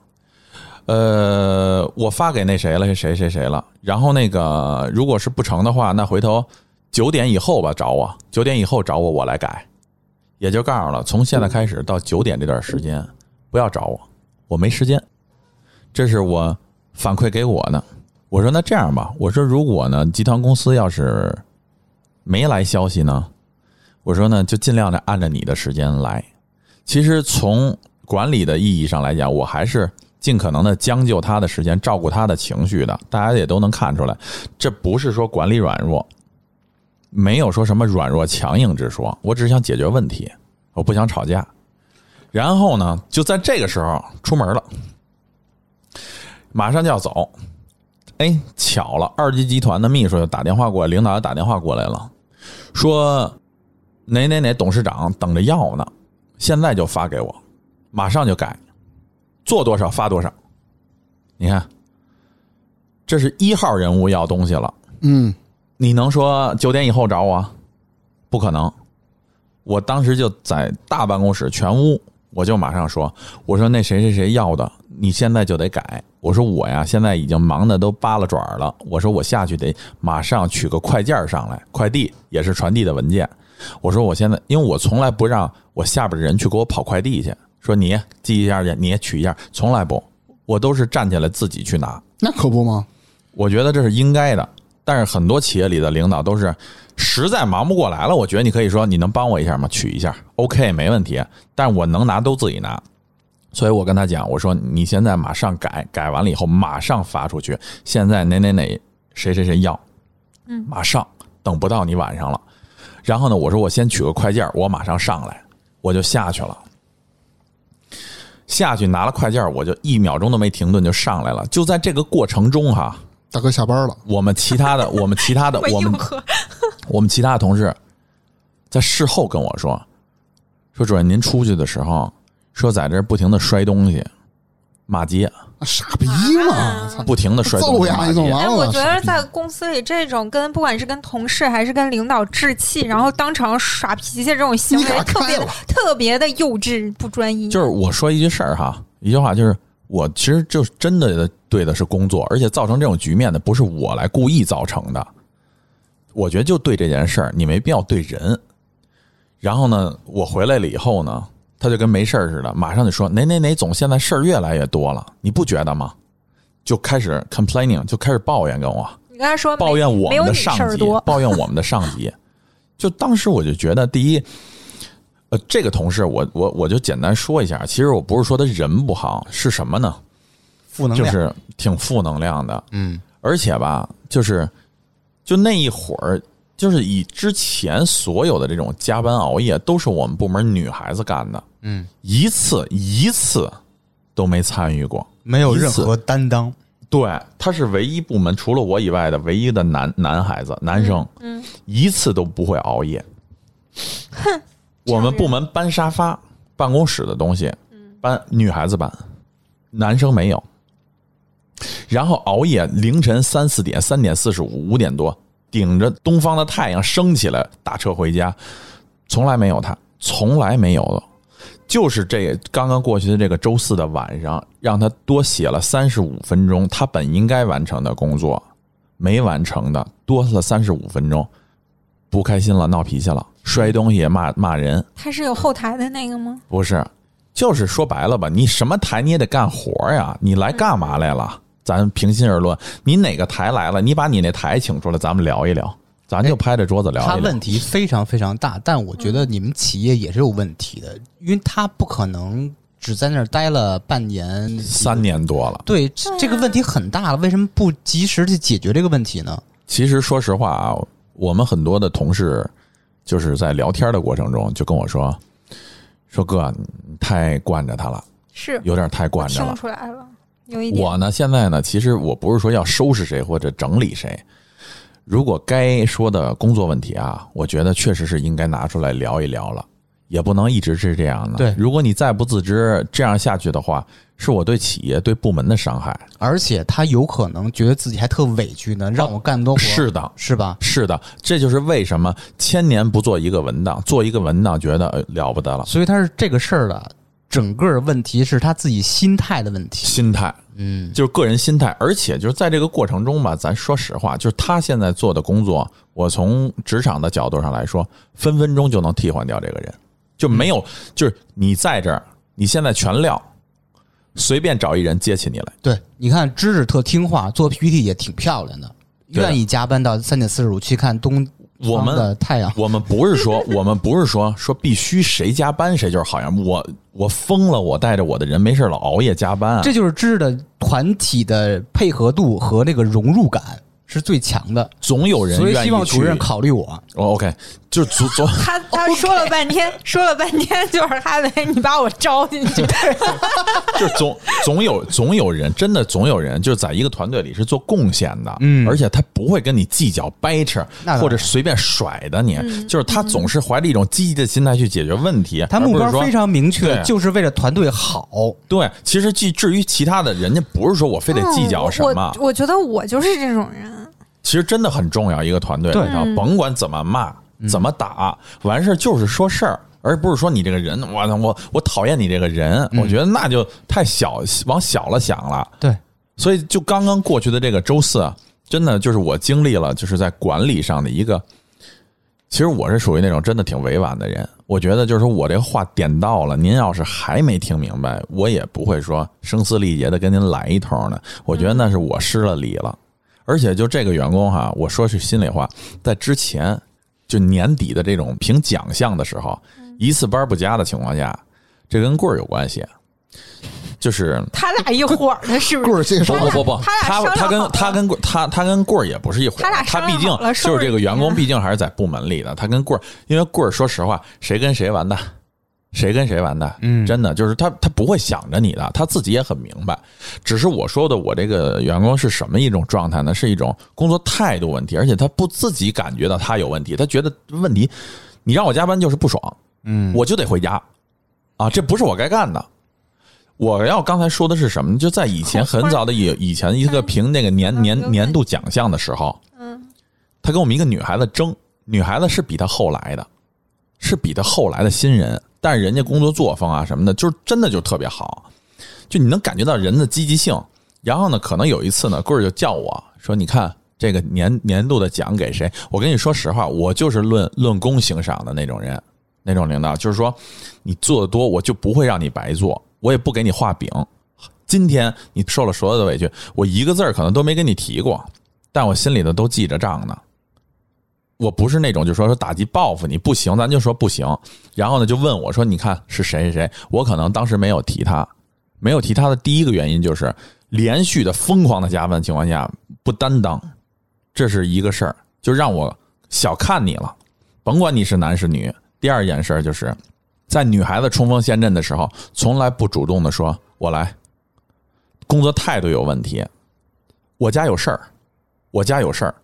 呃，我发给那谁了？谁谁谁了？然后那个如果是不成的话，那回头九点以后吧找我，九点以后找我，我来改。也就告诉了，从现在开始到九点这段时间，不要找我，我没时间。这是我反馈给我的。我说那这样吧，我说如果呢，集团公司要是没来消息呢，我说呢就尽量的按照你的时间来。其实从管理的意义上来讲，我还是尽可能的将就他的时间，照顾他的情绪的。大家也都能看出来，这不是说管理软弱。没有说什么软弱强硬之说，我只是想解决问题，我不想吵架。然后呢，就在这个时候出门了，马上就要走。哎，巧了，二级集团的秘书就打电话过来，领导也打电话过来了，说哪哪哪董事长等着要呢，现在就发给我，马上就改，做多少发多少。你看，这是一号人物要东西了。嗯。你能说九点以后找我？不可能。我当时就在大办公室全屋，我就马上说：“我说那谁谁谁要的，你现在就得改。我说我呀，现在已经忙的都扒了爪了。我说我下去得马上取个快件上来，快递也是传递的文件。我说我现在，因为我从来不让我下边的人去给我跑快递去，说你寄一下去，你也取一下，从来不，我都是站起来自己去拿。那可不吗？我觉得这是应该的。但是很多企业里的领导都是实在忙不过来了，我觉得你可以说你能帮我一下吗？取一下，OK，没问题。但是我能拿都自己拿，所以我跟他讲，我说你现在马上改，改完了以后马上发出去。现在哪哪哪谁谁谁要，嗯马上等不到你晚上了。然后呢，我说我先取个快件，我马上上来，我就下去了。下去拿了快件，我就一秒钟都没停顿就上来了。就在这个过程中哈，大哥下班了，我们其他的，我们其他的，我我们，我们其他的同事在事后跟我说，说主任您出去的时候，说在这儿不停的摔东西，骂街，啊傻逼嘛！操，不停的摔东西。哎。我觉得在公司里这种跟不管是跟同事还是跟领导置气，然后当场耍脾气这种行你为，敢特别的了特别的幼稚不专一。就是我说一句事儿哈，一句话就是，我其实就真的对的是工作，而且造成这种局面的不是我来故意造成的。我觉得就对这件事儿，你没必要对人。然后呢，我回来了以后呢，他就跟没事儿似的，马上就说哪哪哪总现在事儿越来越多了，你不觉得吗？就开始 complaining，就开始抱怨跟我。你跟他说抱怨我们的上级抱怨我们的上级。就当时我就觉得，第一，呃，这个同事我我我就简单说一下，其实我不是说他人不好，是什么呢？就负能量，是挺负能量的，嗯，而且吧，就是就那一会儿，就是以之前所有的这种加班熬夜，都是我们部门女孩子干的，嗯，一次一次都没参与过。没有任何担当，对，他是唯一部门除了我以外的唯一的男男孩子，男生，嗯，一次都不会熬夜。哼我们部门搬沙发、办公室的东西，搬女孩子搬，男生没有。然后熬夜，凌晨三四点、三点四十五、五点多，顶着东方的太阳升起来打车回家，从来没有他，从来没有的。就是这刚刚过去的这个周四的晚上，让他多写了三十五分钟，他本应该完成的工作没完成的，多了三十五分钟，不开心了，闹脾气了，摔东西骂骂人，他是有后台的那个吗？不是，就是说白了吧，你什么台你也得干活呀，你来干嘛来了？咱平心而论，你哪个台来了，你把你那台请出来，咱们聊一聊，咱就拍着桌子聊一聊。他问题非常非常大，但我觉得你们企业也是有问题的，因为他不可能只在那儿待了半年、三。年多了，对，这个问题很大了，为什么不及时去解决这个问题呢？其实说实话啊，我们很多的同事就是在聊天的过程中就跟我说，说哥，你太惯着他了，是，有点太惯着了。出来了，有一点。我呢，现在呢，其实我不是说要收拾谁或者整理谁，如果该说的工作问题啊，我觉得确实是应该拿出来聊一聊了，也不能一直是这样的。对如果你再不自知，这样下去的话，是我对企业、对部门的伤害。而且他有可能觉得自己还特委屈呢，让我干多活，是的，是吧？是的，这就是为什么千年不做一个文档，做一个文档觉得呃了不得了，所以他是这个事儿的整个问题是他自己心态的问题。心态。嗯，就是个人心态，而且就是在这个过程中吧，咱说实话，就是他现在做的工作，我从职场的角度上来说，分分钟就能替换掉这个人，就没有，就是你在这儿，你现在全撂，随便找一人接起你来，对，你看芝芝特听话，做 PPT 也挺漂亮的，愿意加班到三点四十五去看东方我们的太阳。我们不是说，我们不是说说必须谁加班谁就是好样，我我疯了，我带着我的人没事老熬夜加班啊，这就是知识的团体的配合度和那个融入感是最强的，总有人所以愿意希望主任考虑我。哦，OK，就是总总他他说了半天，说了半天，就是哈维，你把我招进去。就是总总有总有人，真的总有人，就是在一个团队里是做贡献的，嗯而且他不会跟你计较掰扯或者随便甩的你，就是他总是怀着一种积极的心态去解决问题。他目标非常明确，就是为了团队好。对。其实至至于其他的，人家不是说我非得计较什么嗯我，我觉得我就是这种人，其实真的很重要，一个团队里对甭管怎么骂、怎么打，完事儿就是说事儿，而不是说你这个人，我我我讨厌你这个人，我觉得那就太小，往小了想了。对，所以就刚刚过去的这个周四啊，真的就是我经历了，就是在管理上的一个。其实我是属于那种真的挺委婉的人，我觉得就是说我这话点到了，您要是还没听明白，我也不会说声嘶力竭的跟您来一通的。我觉得那是我失了礼了。而且就这个员工哈，我说句心里话，在之前就年底的这种评奖项的时候，一次班不加的情况下，这跟棍儿有关系，就是他俩一伙儿的，是不棍是？儿介绍不不不不，他他他跟他跟棍他他跟棍儿也不是一伙儿，他俩他毕竟就是这个员工，毕竟还是在部门里的。他跟棍儿，因为棍儿说实话，谁跟谁完蛋，谁跟谁完蛋，嗯真的就是他他不会想着你的，他自己也很明白。只是我说的，我这个员工是什么一种状态呢？是一种工作态度问题，而且他不自己感觉到他有问题，他觉得问题，你让我加班就是不爽，嗯，我就得回家，啊，这不是我该干的。我要刚才说的是什么呢？就在以前很早的以以前一个评那个年年年度奖项的时候，嗯，他跟我们一个女孩子争，女孩子是比他后来的，是比他后来的新人，但是人家工作作风啊什么的，就是真的就特别好，就你能感觉到人的积极性。然后呢，可能有一次呢，棍儿就叫我说：“你看这个年年度的奖给谁？”我跟你说实话，我就是论论功行赏的那种人，那种领导，就是说你做的多，我就不会让你白做，我也不给你画饼。今天你受了所有的委屈，我一个字儿可能都没跟你提过，但我心里头都记着账呢。我不是那种就说说打击报复你不行，咱就说不行。然后呢，就问我说：“你看是谁谁谁？”我可能当时没有提他，没有提他的第一个原因就是连续的疯狂的加班情况下不担当，这是一个事儿，就让我小看你了，甭管你是男是女。第二件事儿就是在女孩子冲锋陷阵的时候，从来不主动的说“我来”，工作态度有问题，我家有事儿，我家有事儿。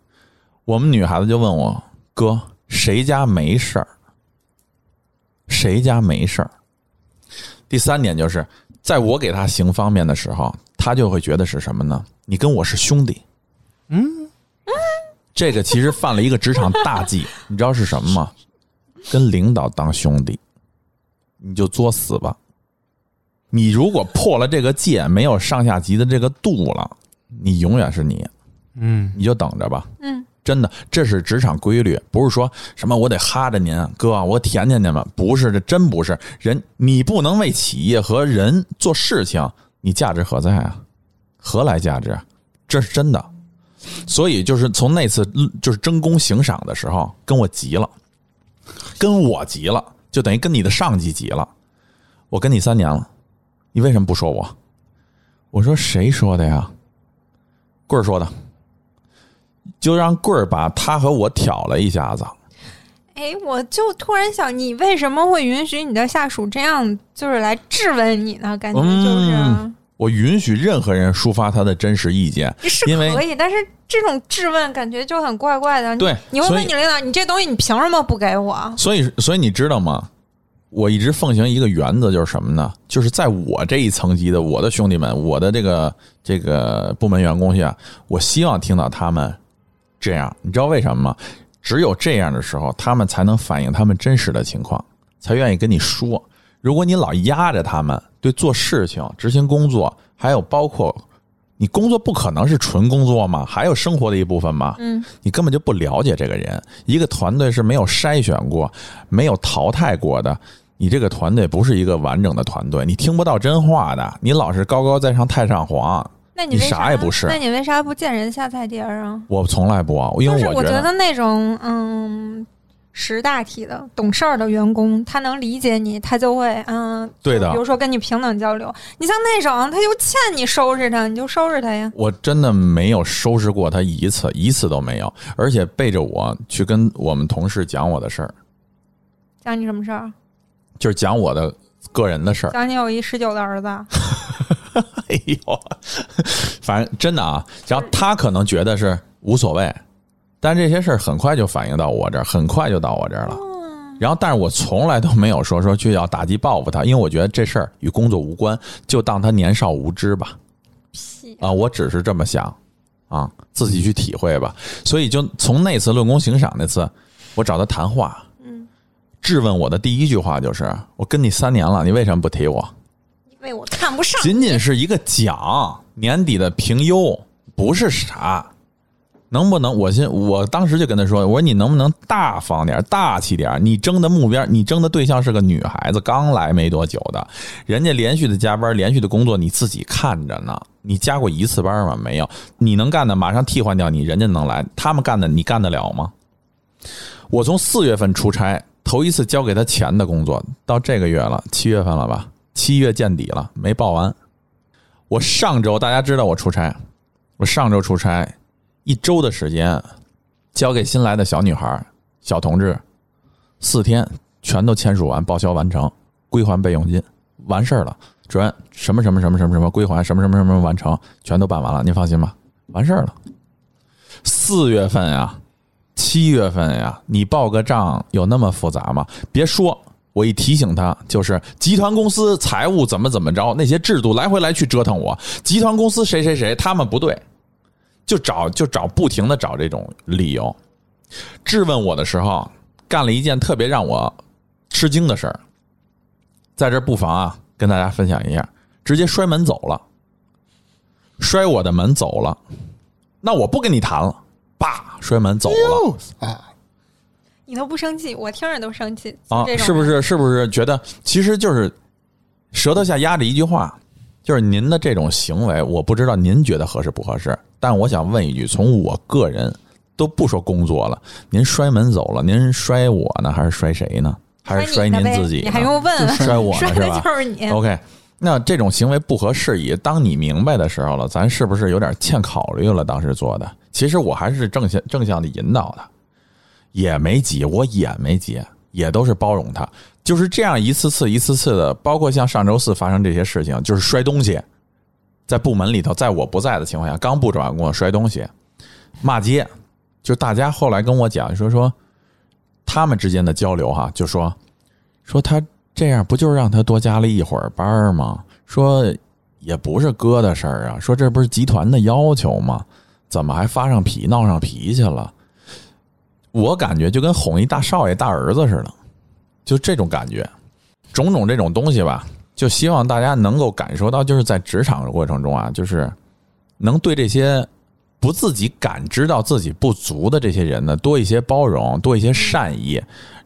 我们女孩子就问我哥，谁家没事儿？谁家没事儿？第三点就是，在我给他行方便的时候，他就会觉得是什么呢？你跟我是兄弟。嗯，这个其实犯了一个职场大忌，你知道是什么吗？跟领导当兄弟，你就作死吧。你如果破了这个戒，没有上下级的这个度了，你永远是你，嗯你就等着吧。嗯，真的，这是职场规律，不是说什么我得哈着您哥，我舔舔您们，不是，这真不是人，你不能为企业和人做事情，你价值何在啊？何来价值？这是真的。所以就是从那次就是争功行赏的时候，跟我急了，跟我急了，就等于跟你的上级急了。我跟你三年了，你为什么不说我？我说谁说的呀？棍儿说的。就让棍儿把他和我挑了一下子。哎，我就突然想，你为什么会允许你的下属这样，就是来质问你呢？感觉就是、嗯我允许任何人抒发他的真实意见，是因为可以，但是这种质问感觉就很怪怪的。对你会问你领导，你这东西你凭什么不给我？所以所以你知道吗？我一直奉行一个原则，就是什么呢？就是在我这一层级的我的兄弟们，我的这个这个部门员工下，我希望听到他们这样。你知道为什么吗？只有这样的时候，他们才能反映他们真实的情况，才愿意跟你说。如果你老压着他们，对做事情、执行工作，还有包括你工作不可能是纯工作嘛，还有生活的一部分嘛。嗯，你根本就不了解这个人。一个团队是没有筛选过、没有淘汰过的，你这个团队不是一个完整的团队，你听不到真话的，你老是高高在上太上皇。你那你为啥也不是那你为啥不见人下菜碟儿啊？我从来不啊，因为我觉得那种嗯识大体的、懂事儿的员工，他能理解你，他就会嗯，对的比如说跟你平等交流。你像那种他就欠你收拾他，你就收拾他呀。我真的没有收拾过他一次，一次都没有，而且背着我去跟我们同事讲我的事儿，讲你什么事儿？就是讲我的个人的事儿。讲你有一十九的儿子。哎呦，反正真的啊，然后他可能觉得是无所谓，但这些事儿很快就反映到我这儿，很快就到我这儿了。然后，但是我从来都没有说说去要打击报复他，因为我觉得这事儿与工作无关，就当他年少无知吧。屁！啊，我只是这么想啊，自己去体会吧。所以就从那次论功行赏那次，我找他谈话，嗯，质问我的第一句话就是：我跟你三年了，你为什么不提我？为我看不上。仅仅是一个奖，年底的评优不是啥。能不能？我先，我当时就跟他说：“我说你能不能大方点、大气点？你争的目标，你争的对象是个女孩子，刚来没多久的，人家连续的加班、连续的工作，你自己看着呢。你加过一次班吗？没有。你能干的，马上替换掉你，人家能来。他们干的，你干得了吗？我从四月份出差，头一次交给他钱的工作，到这个月了，七月份了吧？七月见底了，没报完。我上周大家知道我出差，我上周出差。”一周的时间，交给新来的小女孩、小同志，四天全都签署完，报销完成，归还备用金，完事儿了。主任，什么什么什么什么什么归还，什么什么什么完成，全都办完了，您放心吧，完事儿了。四月份呀，七月份呀，你报个账有那么复杂吗？别说，我一提醒他，就是集团公司财务怎么怎么着，那些制度来回来去折腾我，集团公司谁谁谁他们不对。就找就找，不停的找这种理由，质问我的时候，干了一件特别让我吃惊的事儿，在这不妨啊跟大家分享一下，直接摔门走了，摔我的门走了，那我不跟你谈了，叭摔门走了！你都不生气，我听着都生气啊！是不是？是不是觉得其实就是舌头下压着一句话？就是您的这种行为，我不知道您觉得合适不合适。但我想问一句，从我个人都不说工作了，您摔门走了，您摔我呢，还是摔谁呢？还是摔您自己？你还用问？摔我呢 是吧？就是你。OK，那这种行为不合适宜。当你明白的时候了，咱是不是有点欠考虑了？当时做的，其实我还是正向正向的引导的，也没急，我也没急，也都是包容他。就是这样一次次一次次的，包括像上周四发生这些事情，就是摔东西，在部门里头，在我不在的情况下，刚布置完工作摔东西，骂街，就大家后来跟我讲说说，他们之间的交流哈，就说说他这样不就是让他多加了一会儿班吗？说也不是哥的事儿啊，说这不是集团的要求吗？怎么还发上脾闹上脾气了？我感觉就跟哄一大少爷大儿子似的。就这种感觉，种种这种东西吧，就希望大家能够感受到，就是在职场的过程中啊，就是能对这些不自己感知到自己不足的这些人呢，多一些包容，多一些善意，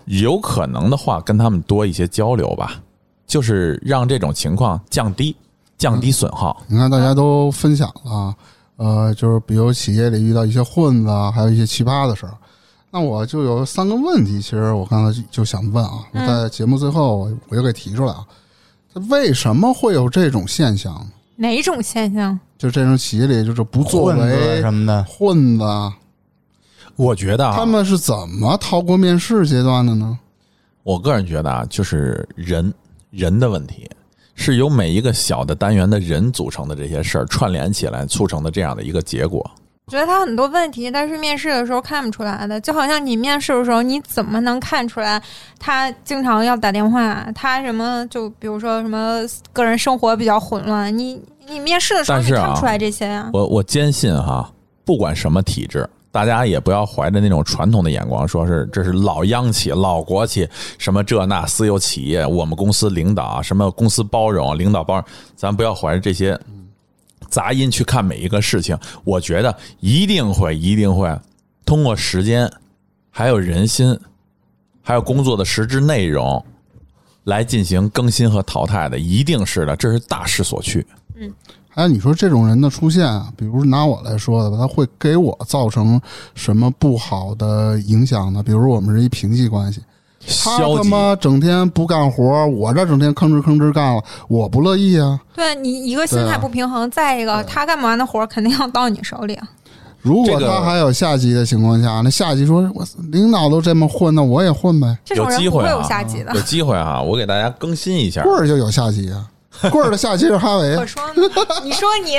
有可能的话跟他们多一些交流吧，就是让这种情况降低，降低损耗。你看，大家都分享了，呃，就是比如企业里遇到一些混子，还有一些奇葩的事儿。那我就有三个问题，其实我刚才就想问啊，我在节目最后我我就给提出来啊，为什么会有这种现象？哪种现象？就这种企业里就是不作为什么的混子，我觉得他们是怎么逃过面试阶段的呢？我个人觉得啊，就是人人的问题，是由每一个小的单元的人组成的这些事儿串联起来促成的这样的一个结果。我觉得他很多问题，但是面试的时候看不出来的，就好像你面试的时候，你怎么能看出来他经常要打电话？他什么就比如说什么个人生活比较混乱？你你面试的时候你看不出来这些呀？我我坚信哈，不管什么体制，大家也不要怀着那种传统的眼光，说是这是老央企、老国企，什么这那私有企业，我们公司领导什么公司包容，领导包容，咱不要怀着这些。杂音去看每一个事情，我觉得一定会一定会通过时间，还有人心，还有工作的实质内容来进行更新和淘汰的，一定是的，这是大势所趋。嗯，还有你说这种人的出现啊，比如拿我来说的吧，他会给我造成什么不好的影响呢？比如我们是一平级关系。他他妈整天不干活，我这整天吭哧吭哧干了，我不乐意啊！对你一个心态不平衡，再一个他干不完的活肯定要到你手里。如果他还有下级的情况下，那下级说：“我领导都这么混，那我也混呗。”这种人不会有下级的。有机会啊！我给大家更新一下，棍儿就有下级啊。棍儿的下级是哈维。我说，你说你，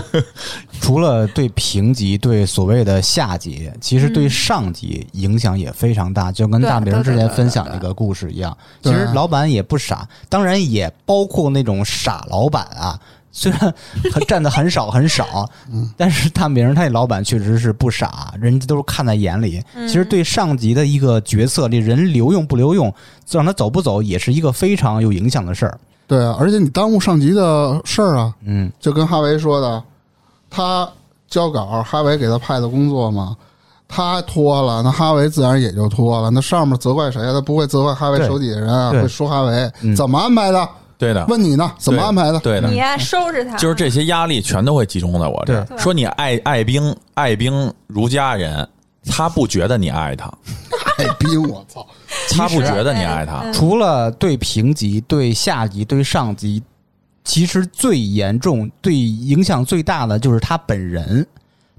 除了对评级、对所谓的下级，其实对上级影响也非常大。就跟大明之前分享那个故事一样，其实老板也不傻，当然也包括那种傻老板啊。虽然他占的很少很少，但是大明他那老板确实是不傻，人家都是看在眼里。嗯其实对上级的一个决策，这人留用不留用，让他走不走，也是一个非常有影响的事儿。对啊，而且你耽误上级的事儿啊，嗯，就跟哈维说的，他交稿，哈维给他派的工作嘛，他拖了，那哈维自然也就拖了。那上面责怪谁啊？他不会责怪哈维手底下人啊，对会说哈维嗯怎么安排的？对的，问你呢，怎么安排的？对的，你呀收拾他，就是这些压力全都会集中在我这儿。说你爱爱兵，爱兵如家人，他不觉得你爱他，爱 兵，我操！他不觉得你爱他。嗯除了对平级、对下级、对上级，其实最严重、对影响最大的就是他本人。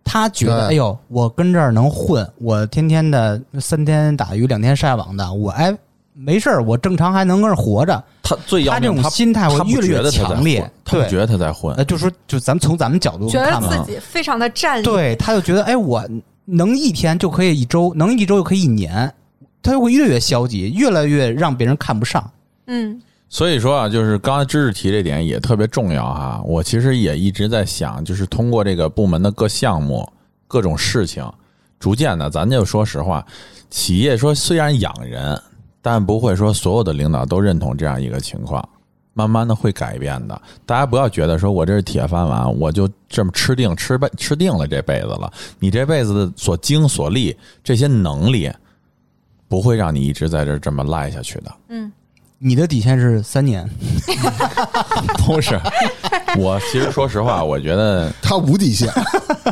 他觉得，对哎呦，我跟这儿能混，我天天的三天打鱼两天晒网的，我哎没事儿，我正常还能跟这儿活着。他最要他这种心态会他不越来越觉得他在强烈混，他不觉得他在混呃，。就说就咱们从咱们角度觉得，自己非常的占理，对，他就觉得，哎，我能一天就可以一周，能一周就可以一年，他就会越来越消极，越来越让别人看不上。嗯所以说啊，就是刚才知识提这点也特别重要哈。我其实也一直在想，就是通过这个部门的各项目、各种事情，逐渐的，咱就说实话，企业说虽然养人，但不会说所有的领导都认同这样一个情况。慢慢的会改变的，大家不要觉得说我这是铁饭碗，我就这么吃定吃辈吃定了这辈子了。你这辈子的所经所历这些能力，不会让你一直在这儿这么赖下去的。嗯，你的底线是三年，不是，我其实说实话，我觉得他无底线，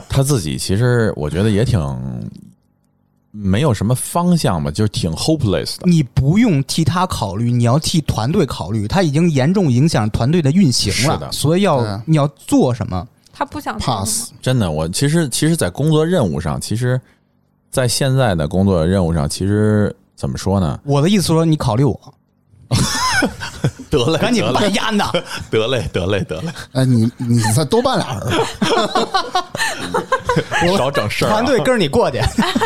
他自己其实我觉得也挺没有什么方向嘛，就是挺 hopeless 的。你不用替他考虑，你要替团队考虑，他已经严重影响团队的运行了，是的所以要对你要做什么？他不想 pass。真的，我其实其实，在工作任务上，其实，在现在的工作任务上，其实怎么说呢？我的意思说，你考虑我，得嘞，赶紧得嘞，办烟呐！得嘞，得嘞，得嘞，哎，你你再多办俩人吧。少整事儿啊。团队跟着你过去，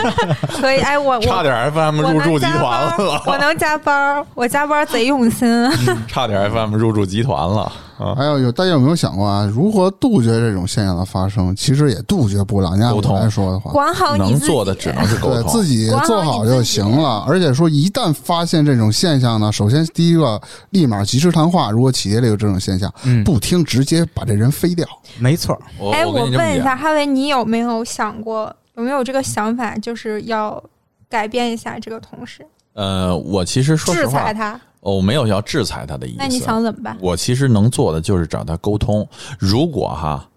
可以，哎，我我差点 FM 入驻 集团了，我能加班，我加班贼用心。差点 FM 入驻集团了啊！还有有大家有没有想过啊？如何杜绝这种现象的发生？其实也杜绝不了。你按我来说的话，管好你能自己，做的只能是沟通，对自己做好就行了。而且说，一旦发现这种现象呢，首先第一个立马及时谈话。如果企业里有这种现象，嗯，不听直接把这人飞掉。没错，哎，我问一下，哈维，你有没有想过，有没有这个想法，就是要改变一下这个同事，呃，我其实说实话制裁，他？我没有要制裁他的意思。那你想怎么办？我其实能做的就是找他沟通。如果哈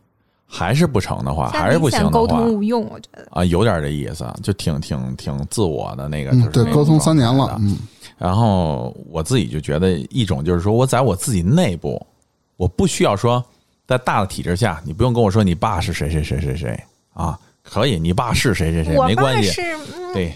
还是不成的话，还是不行的话通无用，我觉得。啊，有点这意思，就挺挺挺自我的那个。就嗯，对，是沟通三年了嗯，然后我自己就觉得一种就是说我在我自己内部，我不需要说在大的体制下，你不用跟我说你爸是谁谁谁谁谁啊，可以，你爸是谁谁谁没关系，对，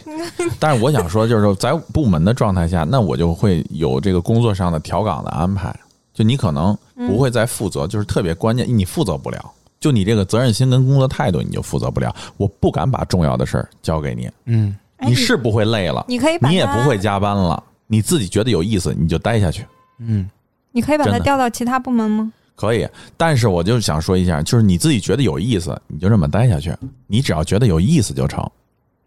但是我想说，就是说在部门的状态下，那我就会有这个工作上的调岗的安排。就你可能不会再负责，就是特别关键，你负责不了。就你这个责任心跟工作态度，你就负责不了。我不敢把重要的事儿交给你，嗯，哎你是不会累了，你可以把你也不会加班了，你自己觉得有意思，你就待下去。嗯，你可以把他调到其他部门吗？可以，但是我就想说一下，就是你自己觉得有意思，你就这么待下去。你只要觉得有意思就成，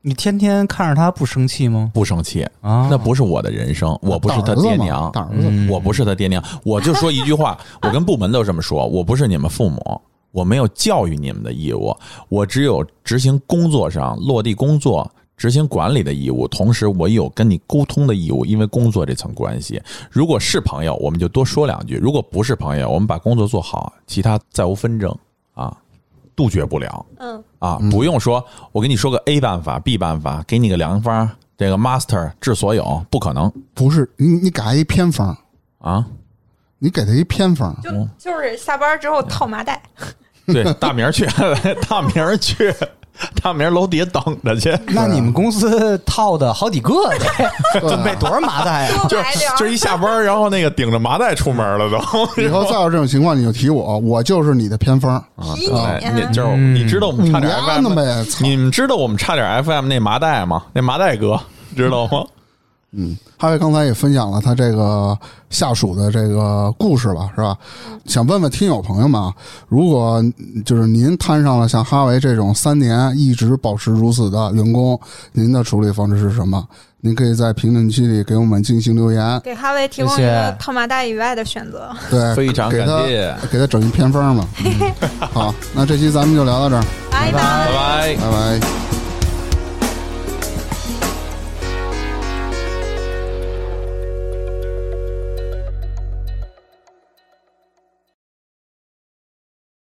你天天看着他不生气吗？不生气，啊，那不是我的人生，我不是他爹娘，我不是他爹娘，我就说一句话，我跟部门都这么说，我不是你们父母，我没有教育你们的义务，我只有执行工作上落地工作、执行管理的义务，同时我有跟你沟通的义务，因为工作这层关系。如果是朋友，我们就多说两句；如果不是朋友，我们把工作做好，其他再无纷争啊，杜绝不了。嗯，啊，不用说，我给你说个 A 办法、B 办法，给你个良方，这个 master 治所有，不可能不是你你给他一偏方，啊！你给他一偏方，就就是下班之后套麻袋，对，大明儿去，大明儿去，大明儿楼底下等着去，那你们公司套的好几个 呢，准备多少麻袋啊？就就一下班，然后那个顶着麻袋出门了都。以后再有这种情况你就提我，我就是你的偏方。啊提你就是嗯你知道我们差点 FM，呗你们知道我们差点 FM 那麻袋吗？那麻袋哥知道吗？嗯，哈维刚才也分享了他这个下属的这个故事吧，是吧？想问问听友朋友们啊，如果就是您摊上了像哈维这种三年一直保持如此的员工，您的处理方式是什么？您可以在评论区里给我们进行留言，给哈维提供一个套马大以外的选择。对，非常感谢，给他整一偏方嘛。嗯 好，那这期咱们就聊到这儿，拜拜拜拜。拜拜。